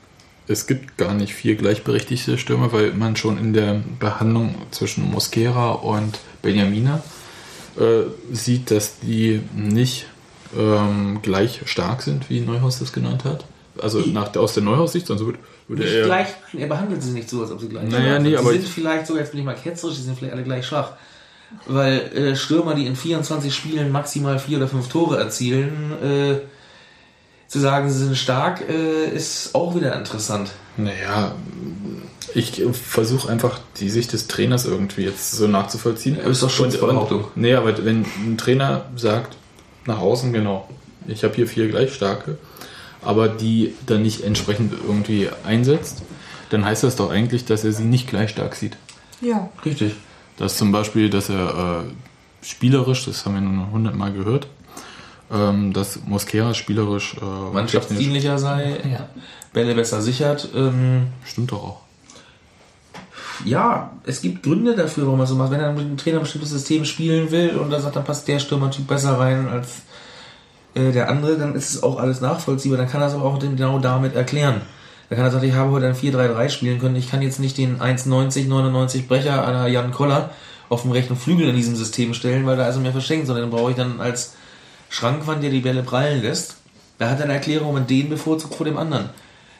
es gibt gar nicht vier gleichberechtigte Stürmer, weil man schon in der Behandlung zwischen Mosquera und Benjamina äh, sieht, dass die nicht ähm, gleich stark sind, wie Neuhaus das genannt hat. Also nach, aus der Neuhaus-Sicht, sonst würde, würde Nicht er. gleich, er behandelt sie nicht so, als ob sie gleich Naja, schwach nee, sind. aber sie sind ich- vielleicht sogar, jetzt bin ich mal ketzerisch, sie sind vielleicht alle gleich schwach. Weil äh, Stürmer, die in 24 Spielen maximal vier oder fünf Tore erzielen, äh, zu sagen, sie sind stark, äh, ist auch wieder interessant. Naja, ich versuche einfach die Sicht des Trainers irgendwie jetzt so nachzuvollziehen. Ja, ist doch Schutzbehauptung. Und- Nee, aber wenn ein Trainer sagt, nach außen, genau, ich habe hier vier gleich starke, aber die dann nicht entsprechend irgendwie einsetzt, dann heißt das doch eigentlich, dass er sie nicht gleich stark sieht. Ja. Richtig. Das zum Beispiel, dass er äh, spielerisch, das haben wir nun hundertmal gehört, ähm, dass Mosquera spielerisch äh, Mannschaftsdienlicher sei, Ja. Bälle besser sichert. Ähm, stimmt doch auch. ja, es gibt Gründe dafür, warum man so macht. Wenn er mit dem Trainer ein bestimmtes System spielen will und er sagt, dann passt der Stürmertyp besser rein als äh, der andere, dann ist es auch alles nachvollziehbar. Dann kann er es auch genau damit erklären. Da kann er sagen, ich habe heute ein 4-3-3 spielen können. Ich kann jetzt nicht den 1,90, 99 Brecher an der Jan Koller auf dem rechten Flügel in diesem System stellen, weil da er mir verschenkt, sondern den brauche ich dann als Schrankwand, der die Bälle prallen lässt. Da hat er eine Erklärung, man den bevorzugt vor dem anderen.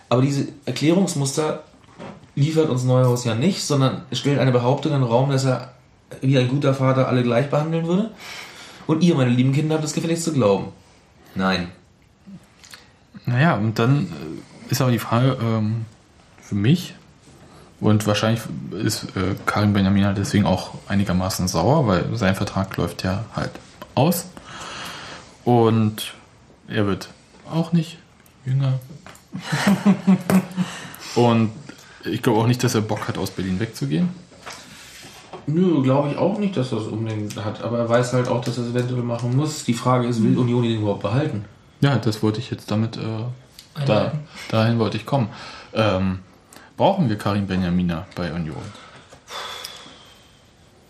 Aber diese Erklärungsmuster liefert uns Neuhaus ja nicht, sondern stellt eine Behauptung in den Raum, dass er wie ein guter Vater alle gleich behandeln würde. Und ihr, meine lieben Kinder, habt es gefälligst zu glauben. Nein. Naja, und dann äh, ist aber die Frage ähm, für mich, und wahrscheinlich ist äh, Karim Benjamina deswegen auch einigermaßen sauer, weil sein Vertrag läuft ja halt aus. Und er wird auch nicht jünger. und ich glaube auch nicht, dass er Bock hat, aus Berlin wegzugehen. Nö, glaube ich auch nicht, dass er es unbedingt hat. Aber er weiß halt auch, dass er es eventuell machen muss. Die Frage ist, will Union ihn überhaupt behalten? Ja, das wollte ich jetzt damit, äh, da, dahin wollte ich kommen. Ähm, brauchen wir Karim Benjamina bei Union?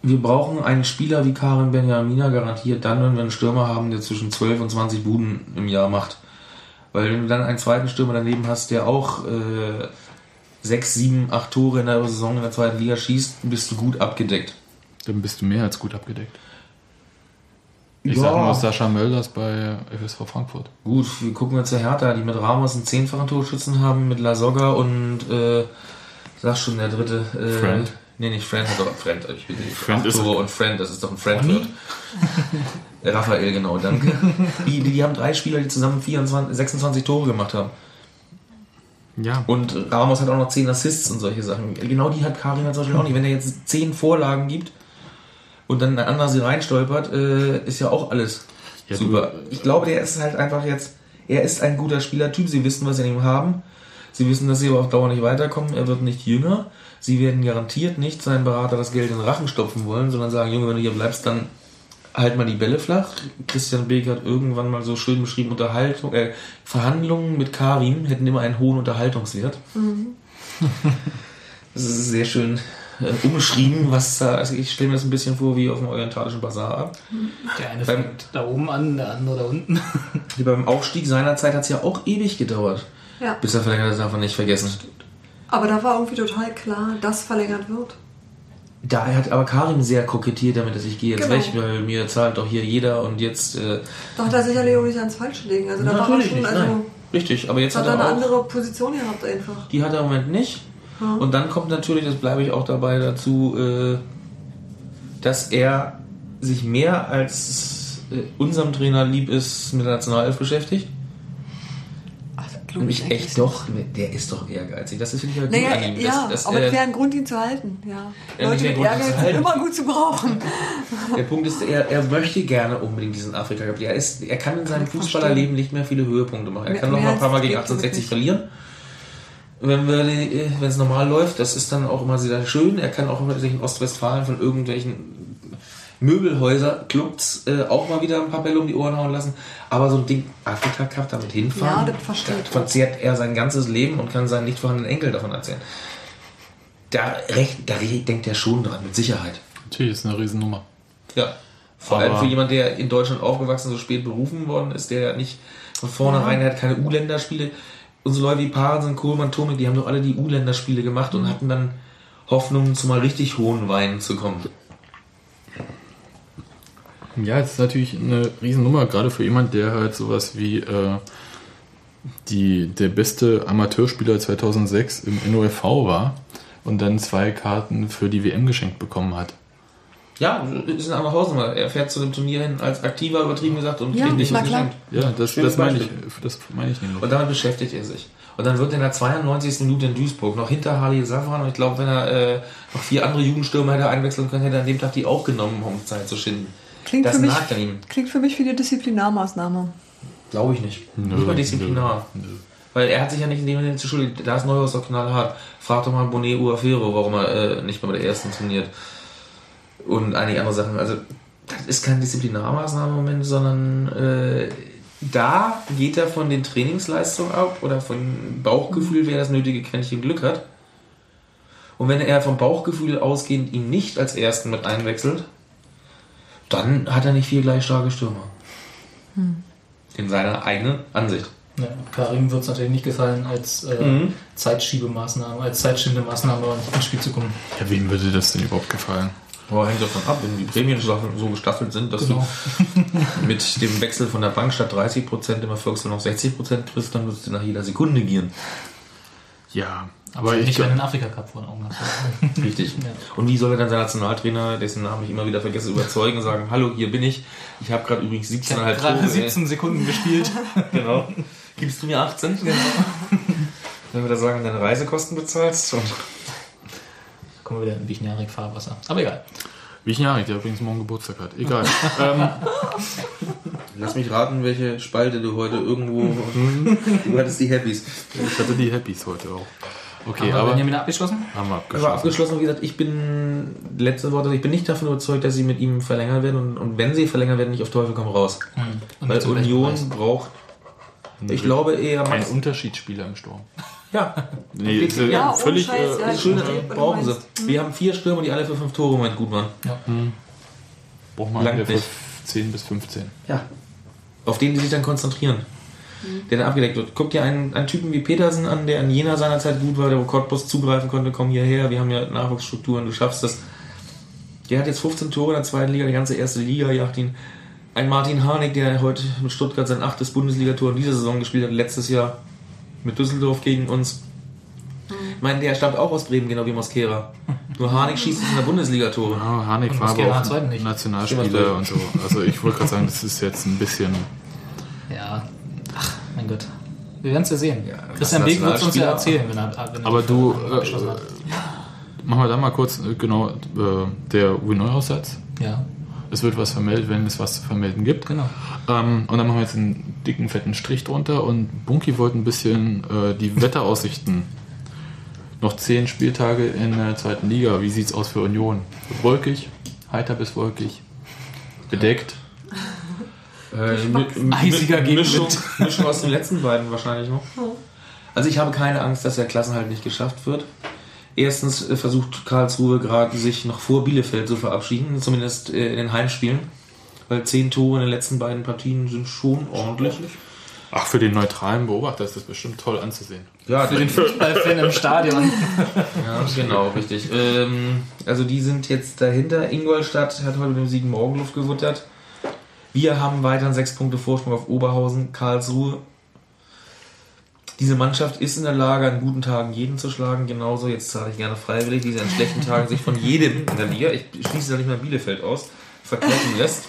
Wir brauchen einen Spieler wie Karim Benjamina garantiert dann, wenn wir einen Stürmer haben, der zwischen 12 und 20 Buden im Jahr macht. Weil wenn du dann einen zweiten Stürmer daneben hast, der auch äh, 6, 7, 8 Tore in der Saison in der zweiten Liga schießt, bist du gut abgedeckt. Dann bist du mehr als gut abgedeckt. Ich sag nur Sascha Mölders bei FSV Frankfurt. Gut, wir gucken jetzt zur Hertha, die mit Ramos einen zehnfachen Torschützen haben, mit Lasogga und äh, sag schon der dritte. Äh, Friend. Nee, nicht Friend, hat doch Friend. Ich bin nicht. Friend Acht ist- Tore und Friend, das ist doch ein Friend. Raphael, genau, danke. die, die, die haben drei Spieler, die zusammen 24, 26 Tore gemacht haben. Ja. Und Ramos hat auch noch 10 Assists und solche Sachen. Genau die hat Karim zum Beispiel auch nicht. Wenn er jetzt 10 Vorlagen gibt und dann ein anderer sie reinstolpert, äh, ist ja auch alles Ja, du- super. Ich glaube, der ist halt einfach jetzt Er ist ein guter Spielertyp, sie wissen, was sie an ihm haben. Sie wissen, dass sie aber auf Dauer nicht weiterkommen. Er wird nicht jünger. Sie werden garantiert nicht seinen Berater das Geld in den Rachen stopfen wollen, sondern sagen, Junge, wenn du hier bleibst, dann halt mal die Bälle flach. Christian Beek hat irgendwann mal so schön beschrieben, Unterhaltung, äh, Verhandlungen mit Karim hätten immer einen hohen Unterhaltungswert. Das ist sehr schön äh, umschrieben, was da, also ich stelle mir das ein bisschen vor wie auf dem orientalischen Bazar ab. Der eine Beim- fängt da oben an, der andere da unten. Beim Aufstieg seinerzeit hat es ja auch ewig gedauert, Ja. bis er verlängert ist, darf man nicht vergessen. Aber da war irgendwie total klar, dass verlängert wird. Da hat aber Karim sehr kokettiert damit, dass ich gehe jetzt Genau. weg, weil mir zahlt doch hier jeder und jetzt. Äh, Da hat er sicherlich auch nicht ans Falsche legen. Also da war er schon, also nein. Richtig, aber jetzt hat hat er eine auch. andere Position gehabt einfach. Die hat er im Moment nicht. Ja. Und dann kommt natürlich, das bleibe ich auch dabei dazu, äh, dass er sich mehr als äh, unserem Trainer lieb ist mit der Nationalelf beschäftigt. Also, glaub Nämlich echt doch, der ist doch ehrgeizig. Das finde ich halt Naja, gut an ihm. ja, das, das, aber das äh, wäre ein Grund, ihn zu halten. Ja. Ja, Leute mit Ehrgeiz sind immer gut zu brauchen. Der Punkt ist, er, er möchte gerne unbedingt diesen Afrika Cup. Er, ist, er kann in seinem ich Fußballerleben nicht mehr viele Höhepunkte machen. Er Mehr- kann noch mal ein paar Mal gegen geht damit 1860 nicht. verlieren. Wenn wir die- äh, es normal läuft, das ist dann auch immer sehr schön. Er kann auch sich in Ostwestfalen von irgendwelchen Möbelhäuser-Clubs äh, auch mal wieder ein paar Bälle um die Ohren hauen lassen. Aber so ein Ding Afrika Cup damit hinfahren, Ja, das verstehe da ich. verzehrt er sein ganzes Leben und kann seinen nicht vorhandenen Enkel davon erzählen. Da, recht, da denkt er schon dran, mit Sicherheit. Natürlich, ist eine Riesennummer. Ja. Vor Aber- allem für jemanden, der in Deutschland aufgewachsen, so spät berufen worden ist, der nicht von vornherein, der hat keine U-Länderspiele. Unsere Leute wie Parensen, Kohlmann, Tome, die haben doch alle die U-Länderspiele gemacht und hatten dann Hoffnung, zu mal richtig hohen Weinen zu kommen. Ja, es ist natürlich eine Riesennummer, gerade für jemand, der halt sowas wie äh, die, der beste Amateurspieler 2006 im NOFV war und dann zwei Karten für die WM geschenkt bekommen hat. Ja, ist eine andere Hausnummer. Er fährt zu dem Turnier hin als aktiver, übertrieben gesagt, und Ja, kriegt nicht geschenkt. Ja, das, das meine ich, das meine ich nämlich. Und damit beschäftigt er sich. Und dann wird er in der 92. Minute in Duisburg noch hinter Halil Safran. Und ich glaube, wenn er äh, noch vier andere Jugendstürmer hätte einwechseln können, hätte er an dem Tag die auch genommen, um Zeit zu schinden. Klingt das für, mich, nagt an ihm. klingt für mich wie eine Disziplinarmaßnahme. Glaube ich nicht. Nö, nicht mal disziplinar. nö, nö. Weil er hat sich ja nicht in dem Sinne zu schulden. Da ist Neuhaus doch knallhart. Frag doch mal Bonet Uafero, warum er äh, nicht mehr bei der ersten trainiert. Und einige andere Sachen. Also, das ist keine Disziplinarmaßnahme im Moment, sondern äh, da geht er von den Trainingsleistungen ab oder von Bauchgefühl, wer das nötige Quäntchen Glück hat. Und wenn er vom Bauchgefühl ausgehend ihn nicht als ersten mit einwechselt, dann hat er nicht vier gleich starke Stürmer. In seiner eigenen Ansicht. Ja, Karim wird es natürlich nicht gefallen, als äh, Mhm. Zeitschiebemaßnahme, als Zeitschiebemaßnahme ins Spiel zu kommen. Ja, wem würde das denn überhaupt gefallen? Aber hängt davon ab, wenn die Prämienstaffeln so gestaffelt sind, dass Genau. du mit dem Wechsel von der Bank statt 30% im Erfolgsfall noch 60% kriegst, dann wirst du nach jeder Sekunde gieren. Ja, Aber ich nicht, wenn einen Afrika-Cup vor den Augen hast. Richtig. Ja. Und wie soll er dann sein Nationaltrainer, dessen Namen ich immer wieder vergesse, überzeugen und sagen, hallo, hier bin ich. Ich habe gerade übrigens Ich habe 17,5 gerade Tore. 17 Sekunden gespielt. Genau. Gibst du mir 18? Genau. Wenn wir da sagen, deine Reisekosten bezahlst. Und Kommen wir wieder in Wichnarik-Fahrwasser. Aber egal. Wichnarik, der übrigens morgen Geburtstag hat. Egal. ähm, lass mich raten, welche Spalte du heute irgendwo. du hattest die Happys. ich hatte die Happys heute auch. Okay, Haben wir aber Benjamin abgeschlossen? haben wir Aber abgeschlossen. abgeschlossen, wie gesagt, ich bin, letzte Worte, ich bin nicht davon überzeugt, dass sie mit ihm verlängern werden und, und wenn sie verlängern werden, nicht auf Teufel komm raus. Und Weil Union braucht, ich glaube eher, Ein Unterschiedsspieler im Sturm. ja, Nee, ist, äh, Ja, völlig. Scheiß, äh, ja, du brauchen sie. meinst. Wir haben vier Stürmer, die alle für fünf Tore im Moment gut waren. braucht man einen, der nicht. für 10 bis 15. Ja. Auf den die sich dann konzentrieren. Der dann abgedeckt wird. Guck dir einen, einen Typen wie Petersen an, der in jener seiner Zeit gut war, der wo Cottbus zugreifen konnte, komm hierher, wir haben ja Nachwuchsstrukturen, du schaffst das. Der hat jetzt 15 Tore in der zweiten Liga, die ganze erste Liga jagt ihn. Ein Martin Harnik, der heute mit Stuttgart sein achtes Bundesligator in dieser Saison gespielt hat, letztes Jahr mit Düsseldorf gegen uns. Ich meine, der stammt auch aus Bremen, genau wie Mosquera. Nur Harnik schießt in der Bundesliga Tore. Ja, Harnik Und war aber auch. Nationalspieler und so. Also ich wollte gerade sagen, das ist jetzt ein bisschen. Ja. Mein Gott. Wir werden es ja sehen. Ja, Christian Beek wird es uns ja erzählen, wenn er, wenn er Aber du, äh, abgeschlossen hat. machen wir da mal kurz, äh, genau, äh, der Uwe Neuhaus-Satz. Ja. Es wird was vermeldet, wenn es was zu vermelden gibt. Genau. Ähm, und dann machen wir jetzt einen dicken, fetten Strich drunter. Und Bunky wollte ein bisschen äh, die Wetteraussichten. Noch zehn Spieltage in der zweiten Liga. Wie sieht es aus für Union? Wolkig, heiter bis wolkig, bedeckt. Äh, mit, Eisiger mit, Mischung. Mischung aus den letzten beiden wahrscheinlich noch. Also ich habe keine Angst, dass der Klassenhalt nicht geschafft wird. Erstens äh, versucht Karlsruhe gerade sich noch vor Bielefeld zu verabschieden, zumindest äh, in den Heimspielen. Weil zehn Tore in den letzten beiden Partien sind schon ordentlich. Ach, für den neutralen Beobachter ist das bestimmt toll anzusehen. Ja, Für den Fußballfan im Stadion. Ja, genau, richtig. Ähm, also die sind jetzt dahinter. Ingolstadt hat heute mit dem Sieg Morgenluft gewittert. Wir haben weiterhin sechs Punkte Vorsprung auf Oberhausen, Karlsruhe. Diese Mannschaft ist in der Lage, an guten Tagen jeden zu schlagen. Genauso, jetzt zahle ich gerne freiwillig, die sie an schlechten Tagen sich von jedem in der Liga, ich schließe da nicht mal Bielefeld aus, verkaufen lässt.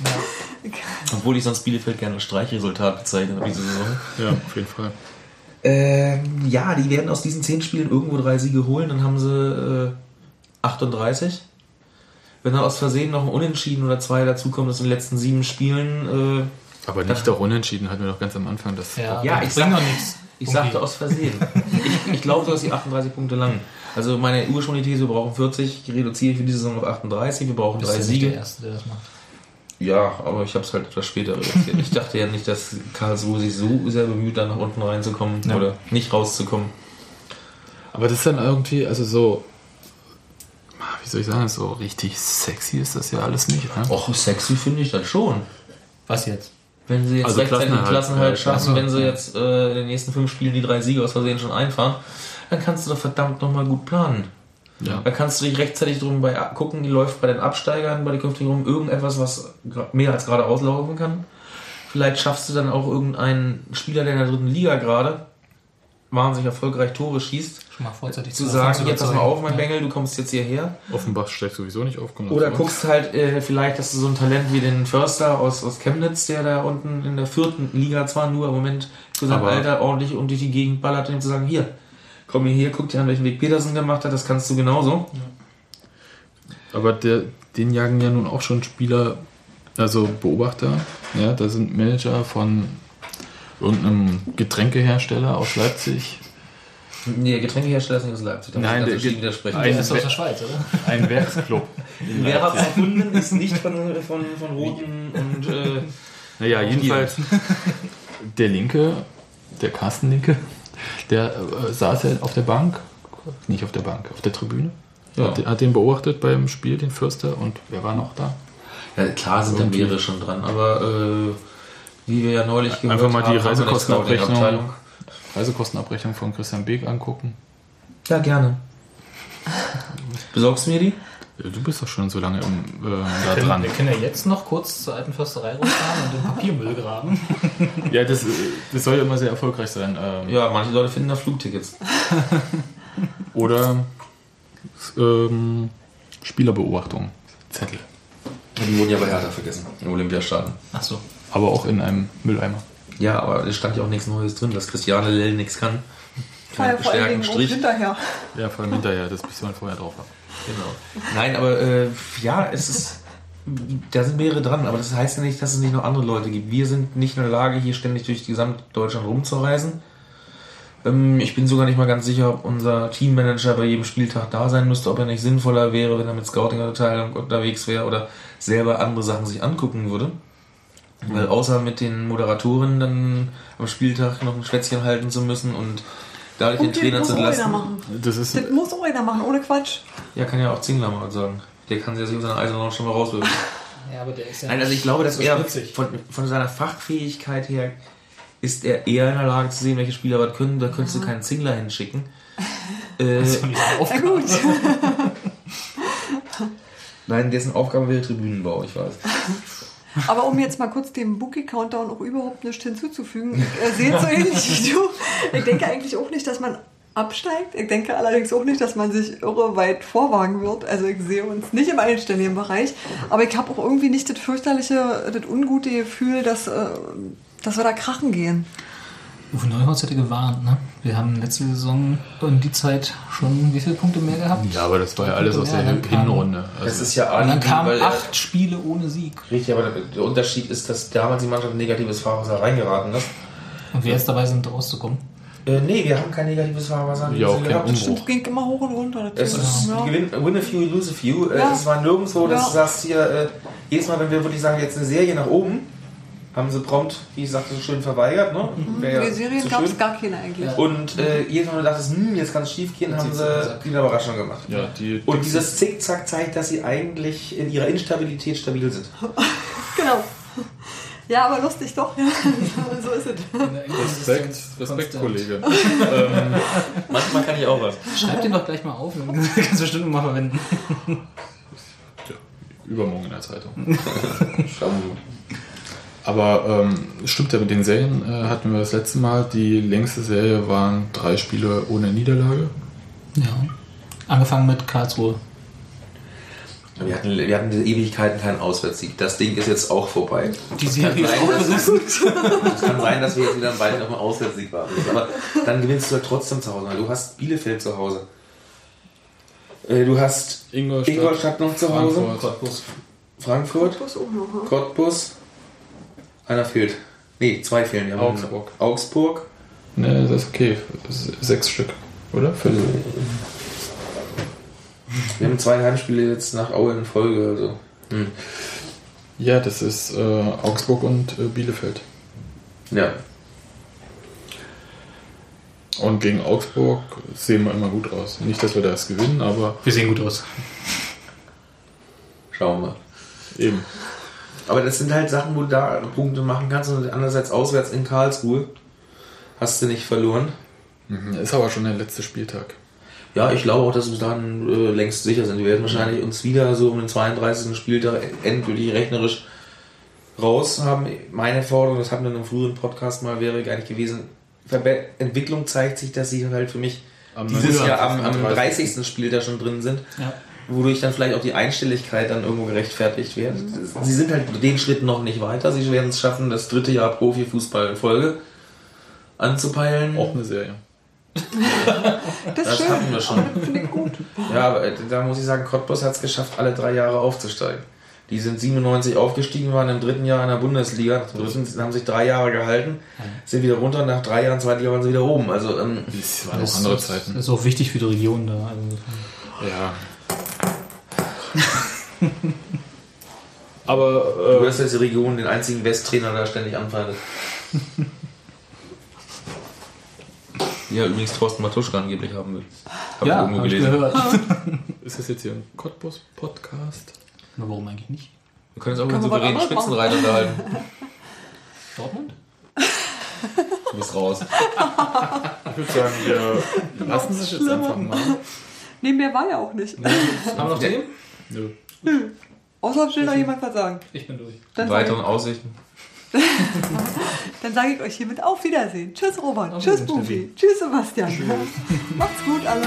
Obwohl ich sonst Bielefeld gerne als Streichresultat bezeichnet habe diese Saison. Ja, auf jeden Fall. Ähm, ja, die werden aus diesen 10 Spielen irgendwo drei Siege holen, dann haben sie äh, 38. Wenn dann aus Versehen noch ein Unentschieden oder zwei dazukommen, dass in den letzten sieben Spielen, äh, Aber nicht auch unentschieden hatten wir doch ganz am Anfang. Das Ja, Ja, ich bringt sag- noch nichts. ich sagte aus Versehen. ich ich glaube, dass die 38 Punkte lang. Also meine ursprüngliche These, wir brauchen 40, reduziere ich für diese Saison auf 38, wir brauchen Bist drei du nicht der Siege. Erste, der das macht. Ja, aber ich habe es halt etwas später reduziert. Ich dachte ja nicht, dass Karlsruhe sich so sehr bemüht, da nach unten reinzukommen Ja. oder nicht rauszukommen. Aber das ist dann irgendwie, also so, wie soll ich sagen, so richtig sexy ist das ja alles nicht. Ne? Och, sexy finde ich das schon. Was jetzt? Wenn sie jetzt Also rechtzeitig Klassenhalt äh, schaffen, Klasse, wenn sie jetzt äh, in den nächsten fünf Spielen die drei Siege aus Versehen schon einfahren, dann kannst du doch verdammt nochmal gut planen. Ja. Da kannst du dich rechtzeitig drum bei gucken, die läuft bei den Absteigern, bei den künftigen rum, irgendetwas, was mehr als gerade auslaufen kann. Vielleicht schaffst du dann auch irgendeinen Spieler, der in der dritten Liga gerade wahnsinnig erfolgreich Tore schießt, Schon mal vorzeitig zu sagen, jetzt pass mal auf, mein Ja. Bengel, du kommst jetzt hierher. Offenbach steigt sowieso nicht auf. Oder guckst halt äh, vielleicht, dass du so ein Talent wie den Förster aus, aus Chemnitz, der da unten in der vierten Liga zwar nur im Moment für sein Aber- Alter ordentlich um durch die Gegend ballert, und ihm zu sagen, hier, komm hier, guck dir an, welchen Weg Petersen gemacht hat, das kannst du genauso. Aber der, den jagen ja nun auch schon Spieler, also Beobachter. Ja, da sind Manager von irgendeinem Getränkehersteller aus Leipzig. Nee, Getränkehersteller ist nicht aus Leipzig, da muss Nein, ich der widersprechen. ein- ist aus der Schweiz, oder? Ein Werksclub. Wer hat es erfunden, ist nicht von, von, von Roten und äh, Naja, jedenfalls der Linke, der Carsten Linke, der äh, saß ja auf der Bank, nicht auf der Bank, auf der Tribüne. Ja. Hat, hat den beobachtet beim Spiel, den Fürster, und wer war noch da? Ja, klar sind da mehrere schon dran, aber äh, wie wir ja neulich gehört Einfach mal die haben, Reisekostenabrechnung. Reisekostenabrechnung von Christian Beek angucken. Ja, gerne. Besorgst du mir die? Du bist doch schon so lange im, äh, da Wir können, dran. wir können ja jetzt noch kurz zur alten Försterei rumfahren und den Papiermüll graben. Ja, das, das soll ja immer sehr erfolgreich sein. Ähm, Ja, manche Leute finden da Flugtickets. Oder ähm, Spielerbeobachtung. Zettel. Die wurden ja bei Hertha vergessen, im Olympiastadion. Achso. Aber auch in einem Mülleimer. Ja, aber es stand ja auch nichts Neues drin, dass Christiane Lell nichts kann. War ja vor auch Strich. hinterher. Ja, vor allem hinterher, das bis man vorher drauf hat. Genau. Nein, aber äh, ja, es ist. Da sind mehrere dran, aber das heißt ja nicht, dass es nicht noch andere Leute gibt. Wir sind nicht in der Lage, hier ständig durch Gesamtdeutschland rumzureisen. Ähm, ich bin sogar nicht mal ganz sicher, ob unser Teammanager bei jedem Spieltag da sein müsste, ob er nicht sinnvoller wäre, wenn er mit Scouting-Abteilung unterwegs wäre oder selber andere Sachen sich angucken würde. Weil außer mit den Moderatoren dann am Spieltag noch ein Schwätzchen halten zu müssen und dadurch den Und den Trainer muss zu auch einer entlasten. machen. Das ist, Das muss auch einer machen, ohne Quatsch. Ja, kann ja auch Zingler mal sagen. Der kann sich aus seiner Eisenbahn schon mal rauswürfen. Ja, aber der ist ja Nein, also ich glaube, dass so er von, von seiner Fachfähigkeit her ist er eher in der Lage zu sehen, welche Spieler was können. Da könntest du keinen Zingler hinschicken. Äh, Na gut. nein, dessen Aufgabe wäre Tribünenbau, ich weiß. Aber um jetzt mal kurz dem Bookie-Countdown auch überhaupt nichts hinzuzufügen, ich äh, sehe so ähnlich wie du. Ich denke eigentlich auch nicht, dass man absteigt. Ich denke allerdings auch nicht, dass man sich irre weit vorwagen wird. Also ich sehe uns nicht im einstelligen Bereich. Aber ich habe auch irgendwie nicht das fürchterliche, das ungute Gefühl, dass, äh, dass wir da krachen gehen. Uwe Neuhaus hätte gewarnt, ne? Wir haben letzte Saison um die Zeit schon wie viele Punkte mehr gehabt? Ja, aber das war ja alles aus der Hinrunde. Das Also, ist ja Und dann kamen acht Spiele ohne Sieg. Richtig, aber der- Unterschied ist, dass damals die Mannschaft ein negatives Fahrwasser reingeraten ist. Und wir jetzt dabei sind, rauszukommen. Äh, nee, wir haben kein negatives Fahrwasser. Ja, gehabt. Umbruch. Stimmt, ging immer hoch und runter. Das Es ist ja. gewinn, win a few, lose a few. Äh, Ja. Es war nirgendwo, dass Ja. du sagst hier, äh, jedes Mal, wenn wir wirklich sagen, jetzt eine Serie nach oben, haben sie prompt, wie ich sagte, so schön verweigert. Ne? Ja Die Serien zu gab es gar keine eigentlich. Und äh, jedes Mal, wenn du dachtest, hm, jetzt kann es schief gehen, haben sie die Überraschung gemacht. ja, die, Und dieses Zickzack zeigt, dass sie eigentlich in ihrer Instabilität stabil sind. Genau. Ja, aber lustig doch. Ja. so ist es. Respekt, Respekt, Kollege. Manchmal kann ich auch was. Schreib den doch gleich mal auf, dann kannst du bestimmt mal verwenden. Übermorgen in der Zeitung. Schauen wir mal. Aber ähm, stimmt ja, mit den Serien äh, hatten wir das letzte Mal. Die längste Serie waren drei Spiele ohne Niederlage. Ja. Angefangen mit Karlsruhe. Wir hatten, wir hatten diese Ewigkeiten keinen Auswärtssieg. Das Ding ist jetzt auch vorbei. Die kann Serie ist sein, auch dass- gerissen. Es kann sein, dass wir jetzt wieder bald auf dem Auswärtssieg warten. müssen. Aber dann gewinnst du halt trotzdem zu Hause. Du hast Bielefeld zu Hause. Äh, Du hast Ingolstadt, Ingolstadt noch zu Hause. Frankfurt. Cottbus. Frankfurt, noch. Cottbus. Einer fehlt. Nee, zwei fehlen. Wir haben Augsburg. Augsburg. Ne, das ist okay. Sechs Stück, oder? Fünf. Wir haben zwei Heimspiele jetzt nach Aue in Folge. Also. Hm. Ja, das ist äh, Augsburg und äh, Bielefeld. Ja. Und gegen Augsburg sehen wir immer gut aus. Nicht, dass wir das gewinnen, aber Wir sehen gut aus. Schauen wir. eben. Aber das sind halt Sachen, wo du da Punkte machen kannst und andererseits auswärts in Karlsruhe hast du nicht verloren. Mhm. Ist aber schon der letzte Spieltag. Ja, ich glaube auch, dass wir dann äh, längst sicher sind. Wir werden wahrscheinlich uns wieder so um den 32. Spieltag endgültig rechnerisch raus haben. Meine Forderung, das hatten wir in einem früheren Podcast mal, wäre eigentlich gewesen, Verbe Entwicklung zeigt sich, dass sie halt für mich Am dieses 29. Jahr am, am 30. 30. Spieltag schon drin sind. Ja. Wodurch dann vielleicht auch die Einstelligkeit dann irgendwo gerechtfertigt wird. Sie sind halt den Schritt noch nicht weiter. Sie werden es schaffen, das dritte Jahr Profifußball in Folge anzupeilen. Auch eine Serie. Das Das hatten wir schon. Finde ich gut. Ja, aber äh, da muss ich sagen, Cottbus hat es geschafft, alle drei Jahre aufzusteigen. Die sind 97 aufgestiegen, waren im dritten Jahr in der Bundesliga, dritten, haben sich drei Jahre gehalten, sind wieder runter, nach drei Jahren, zweite Jahr waren sie wieder oben. Also ähm, Das waren auch andere Zeiten. Das ist auch wichtig für die Region da. Also, Ja. Aber du äh, hast jetzt die Region, den einzigen Westtrainer, der ständig anfeindet. Ja, übrigens Thorsten Matuschka angeblich haben will. Hab ja, irgendwo habe ich gelesen. gehört. ist das jetzt hier ein Cottbus-Podcast? Na, warum eigentlich nicht? Wir können uns auch mit souveränen Spitzenreiter unterhalten. Dortmund? Du bist raus. Ich würde sagen, wir lassen es jetzt einfach mal. Nee, mehr war ja auch nicht. Haben wir noch Themen? Nö. Außer will noch jemand was sagen. Ich bin durch. Dann sage Weiteren Aussichten. ich, dann sag ich euch hiermit auf Wiedersehen. Tschüss Robert. Auf Tschüss Wiedersehen, Bufi. Tschüss Sebastian. Macht's gut alle.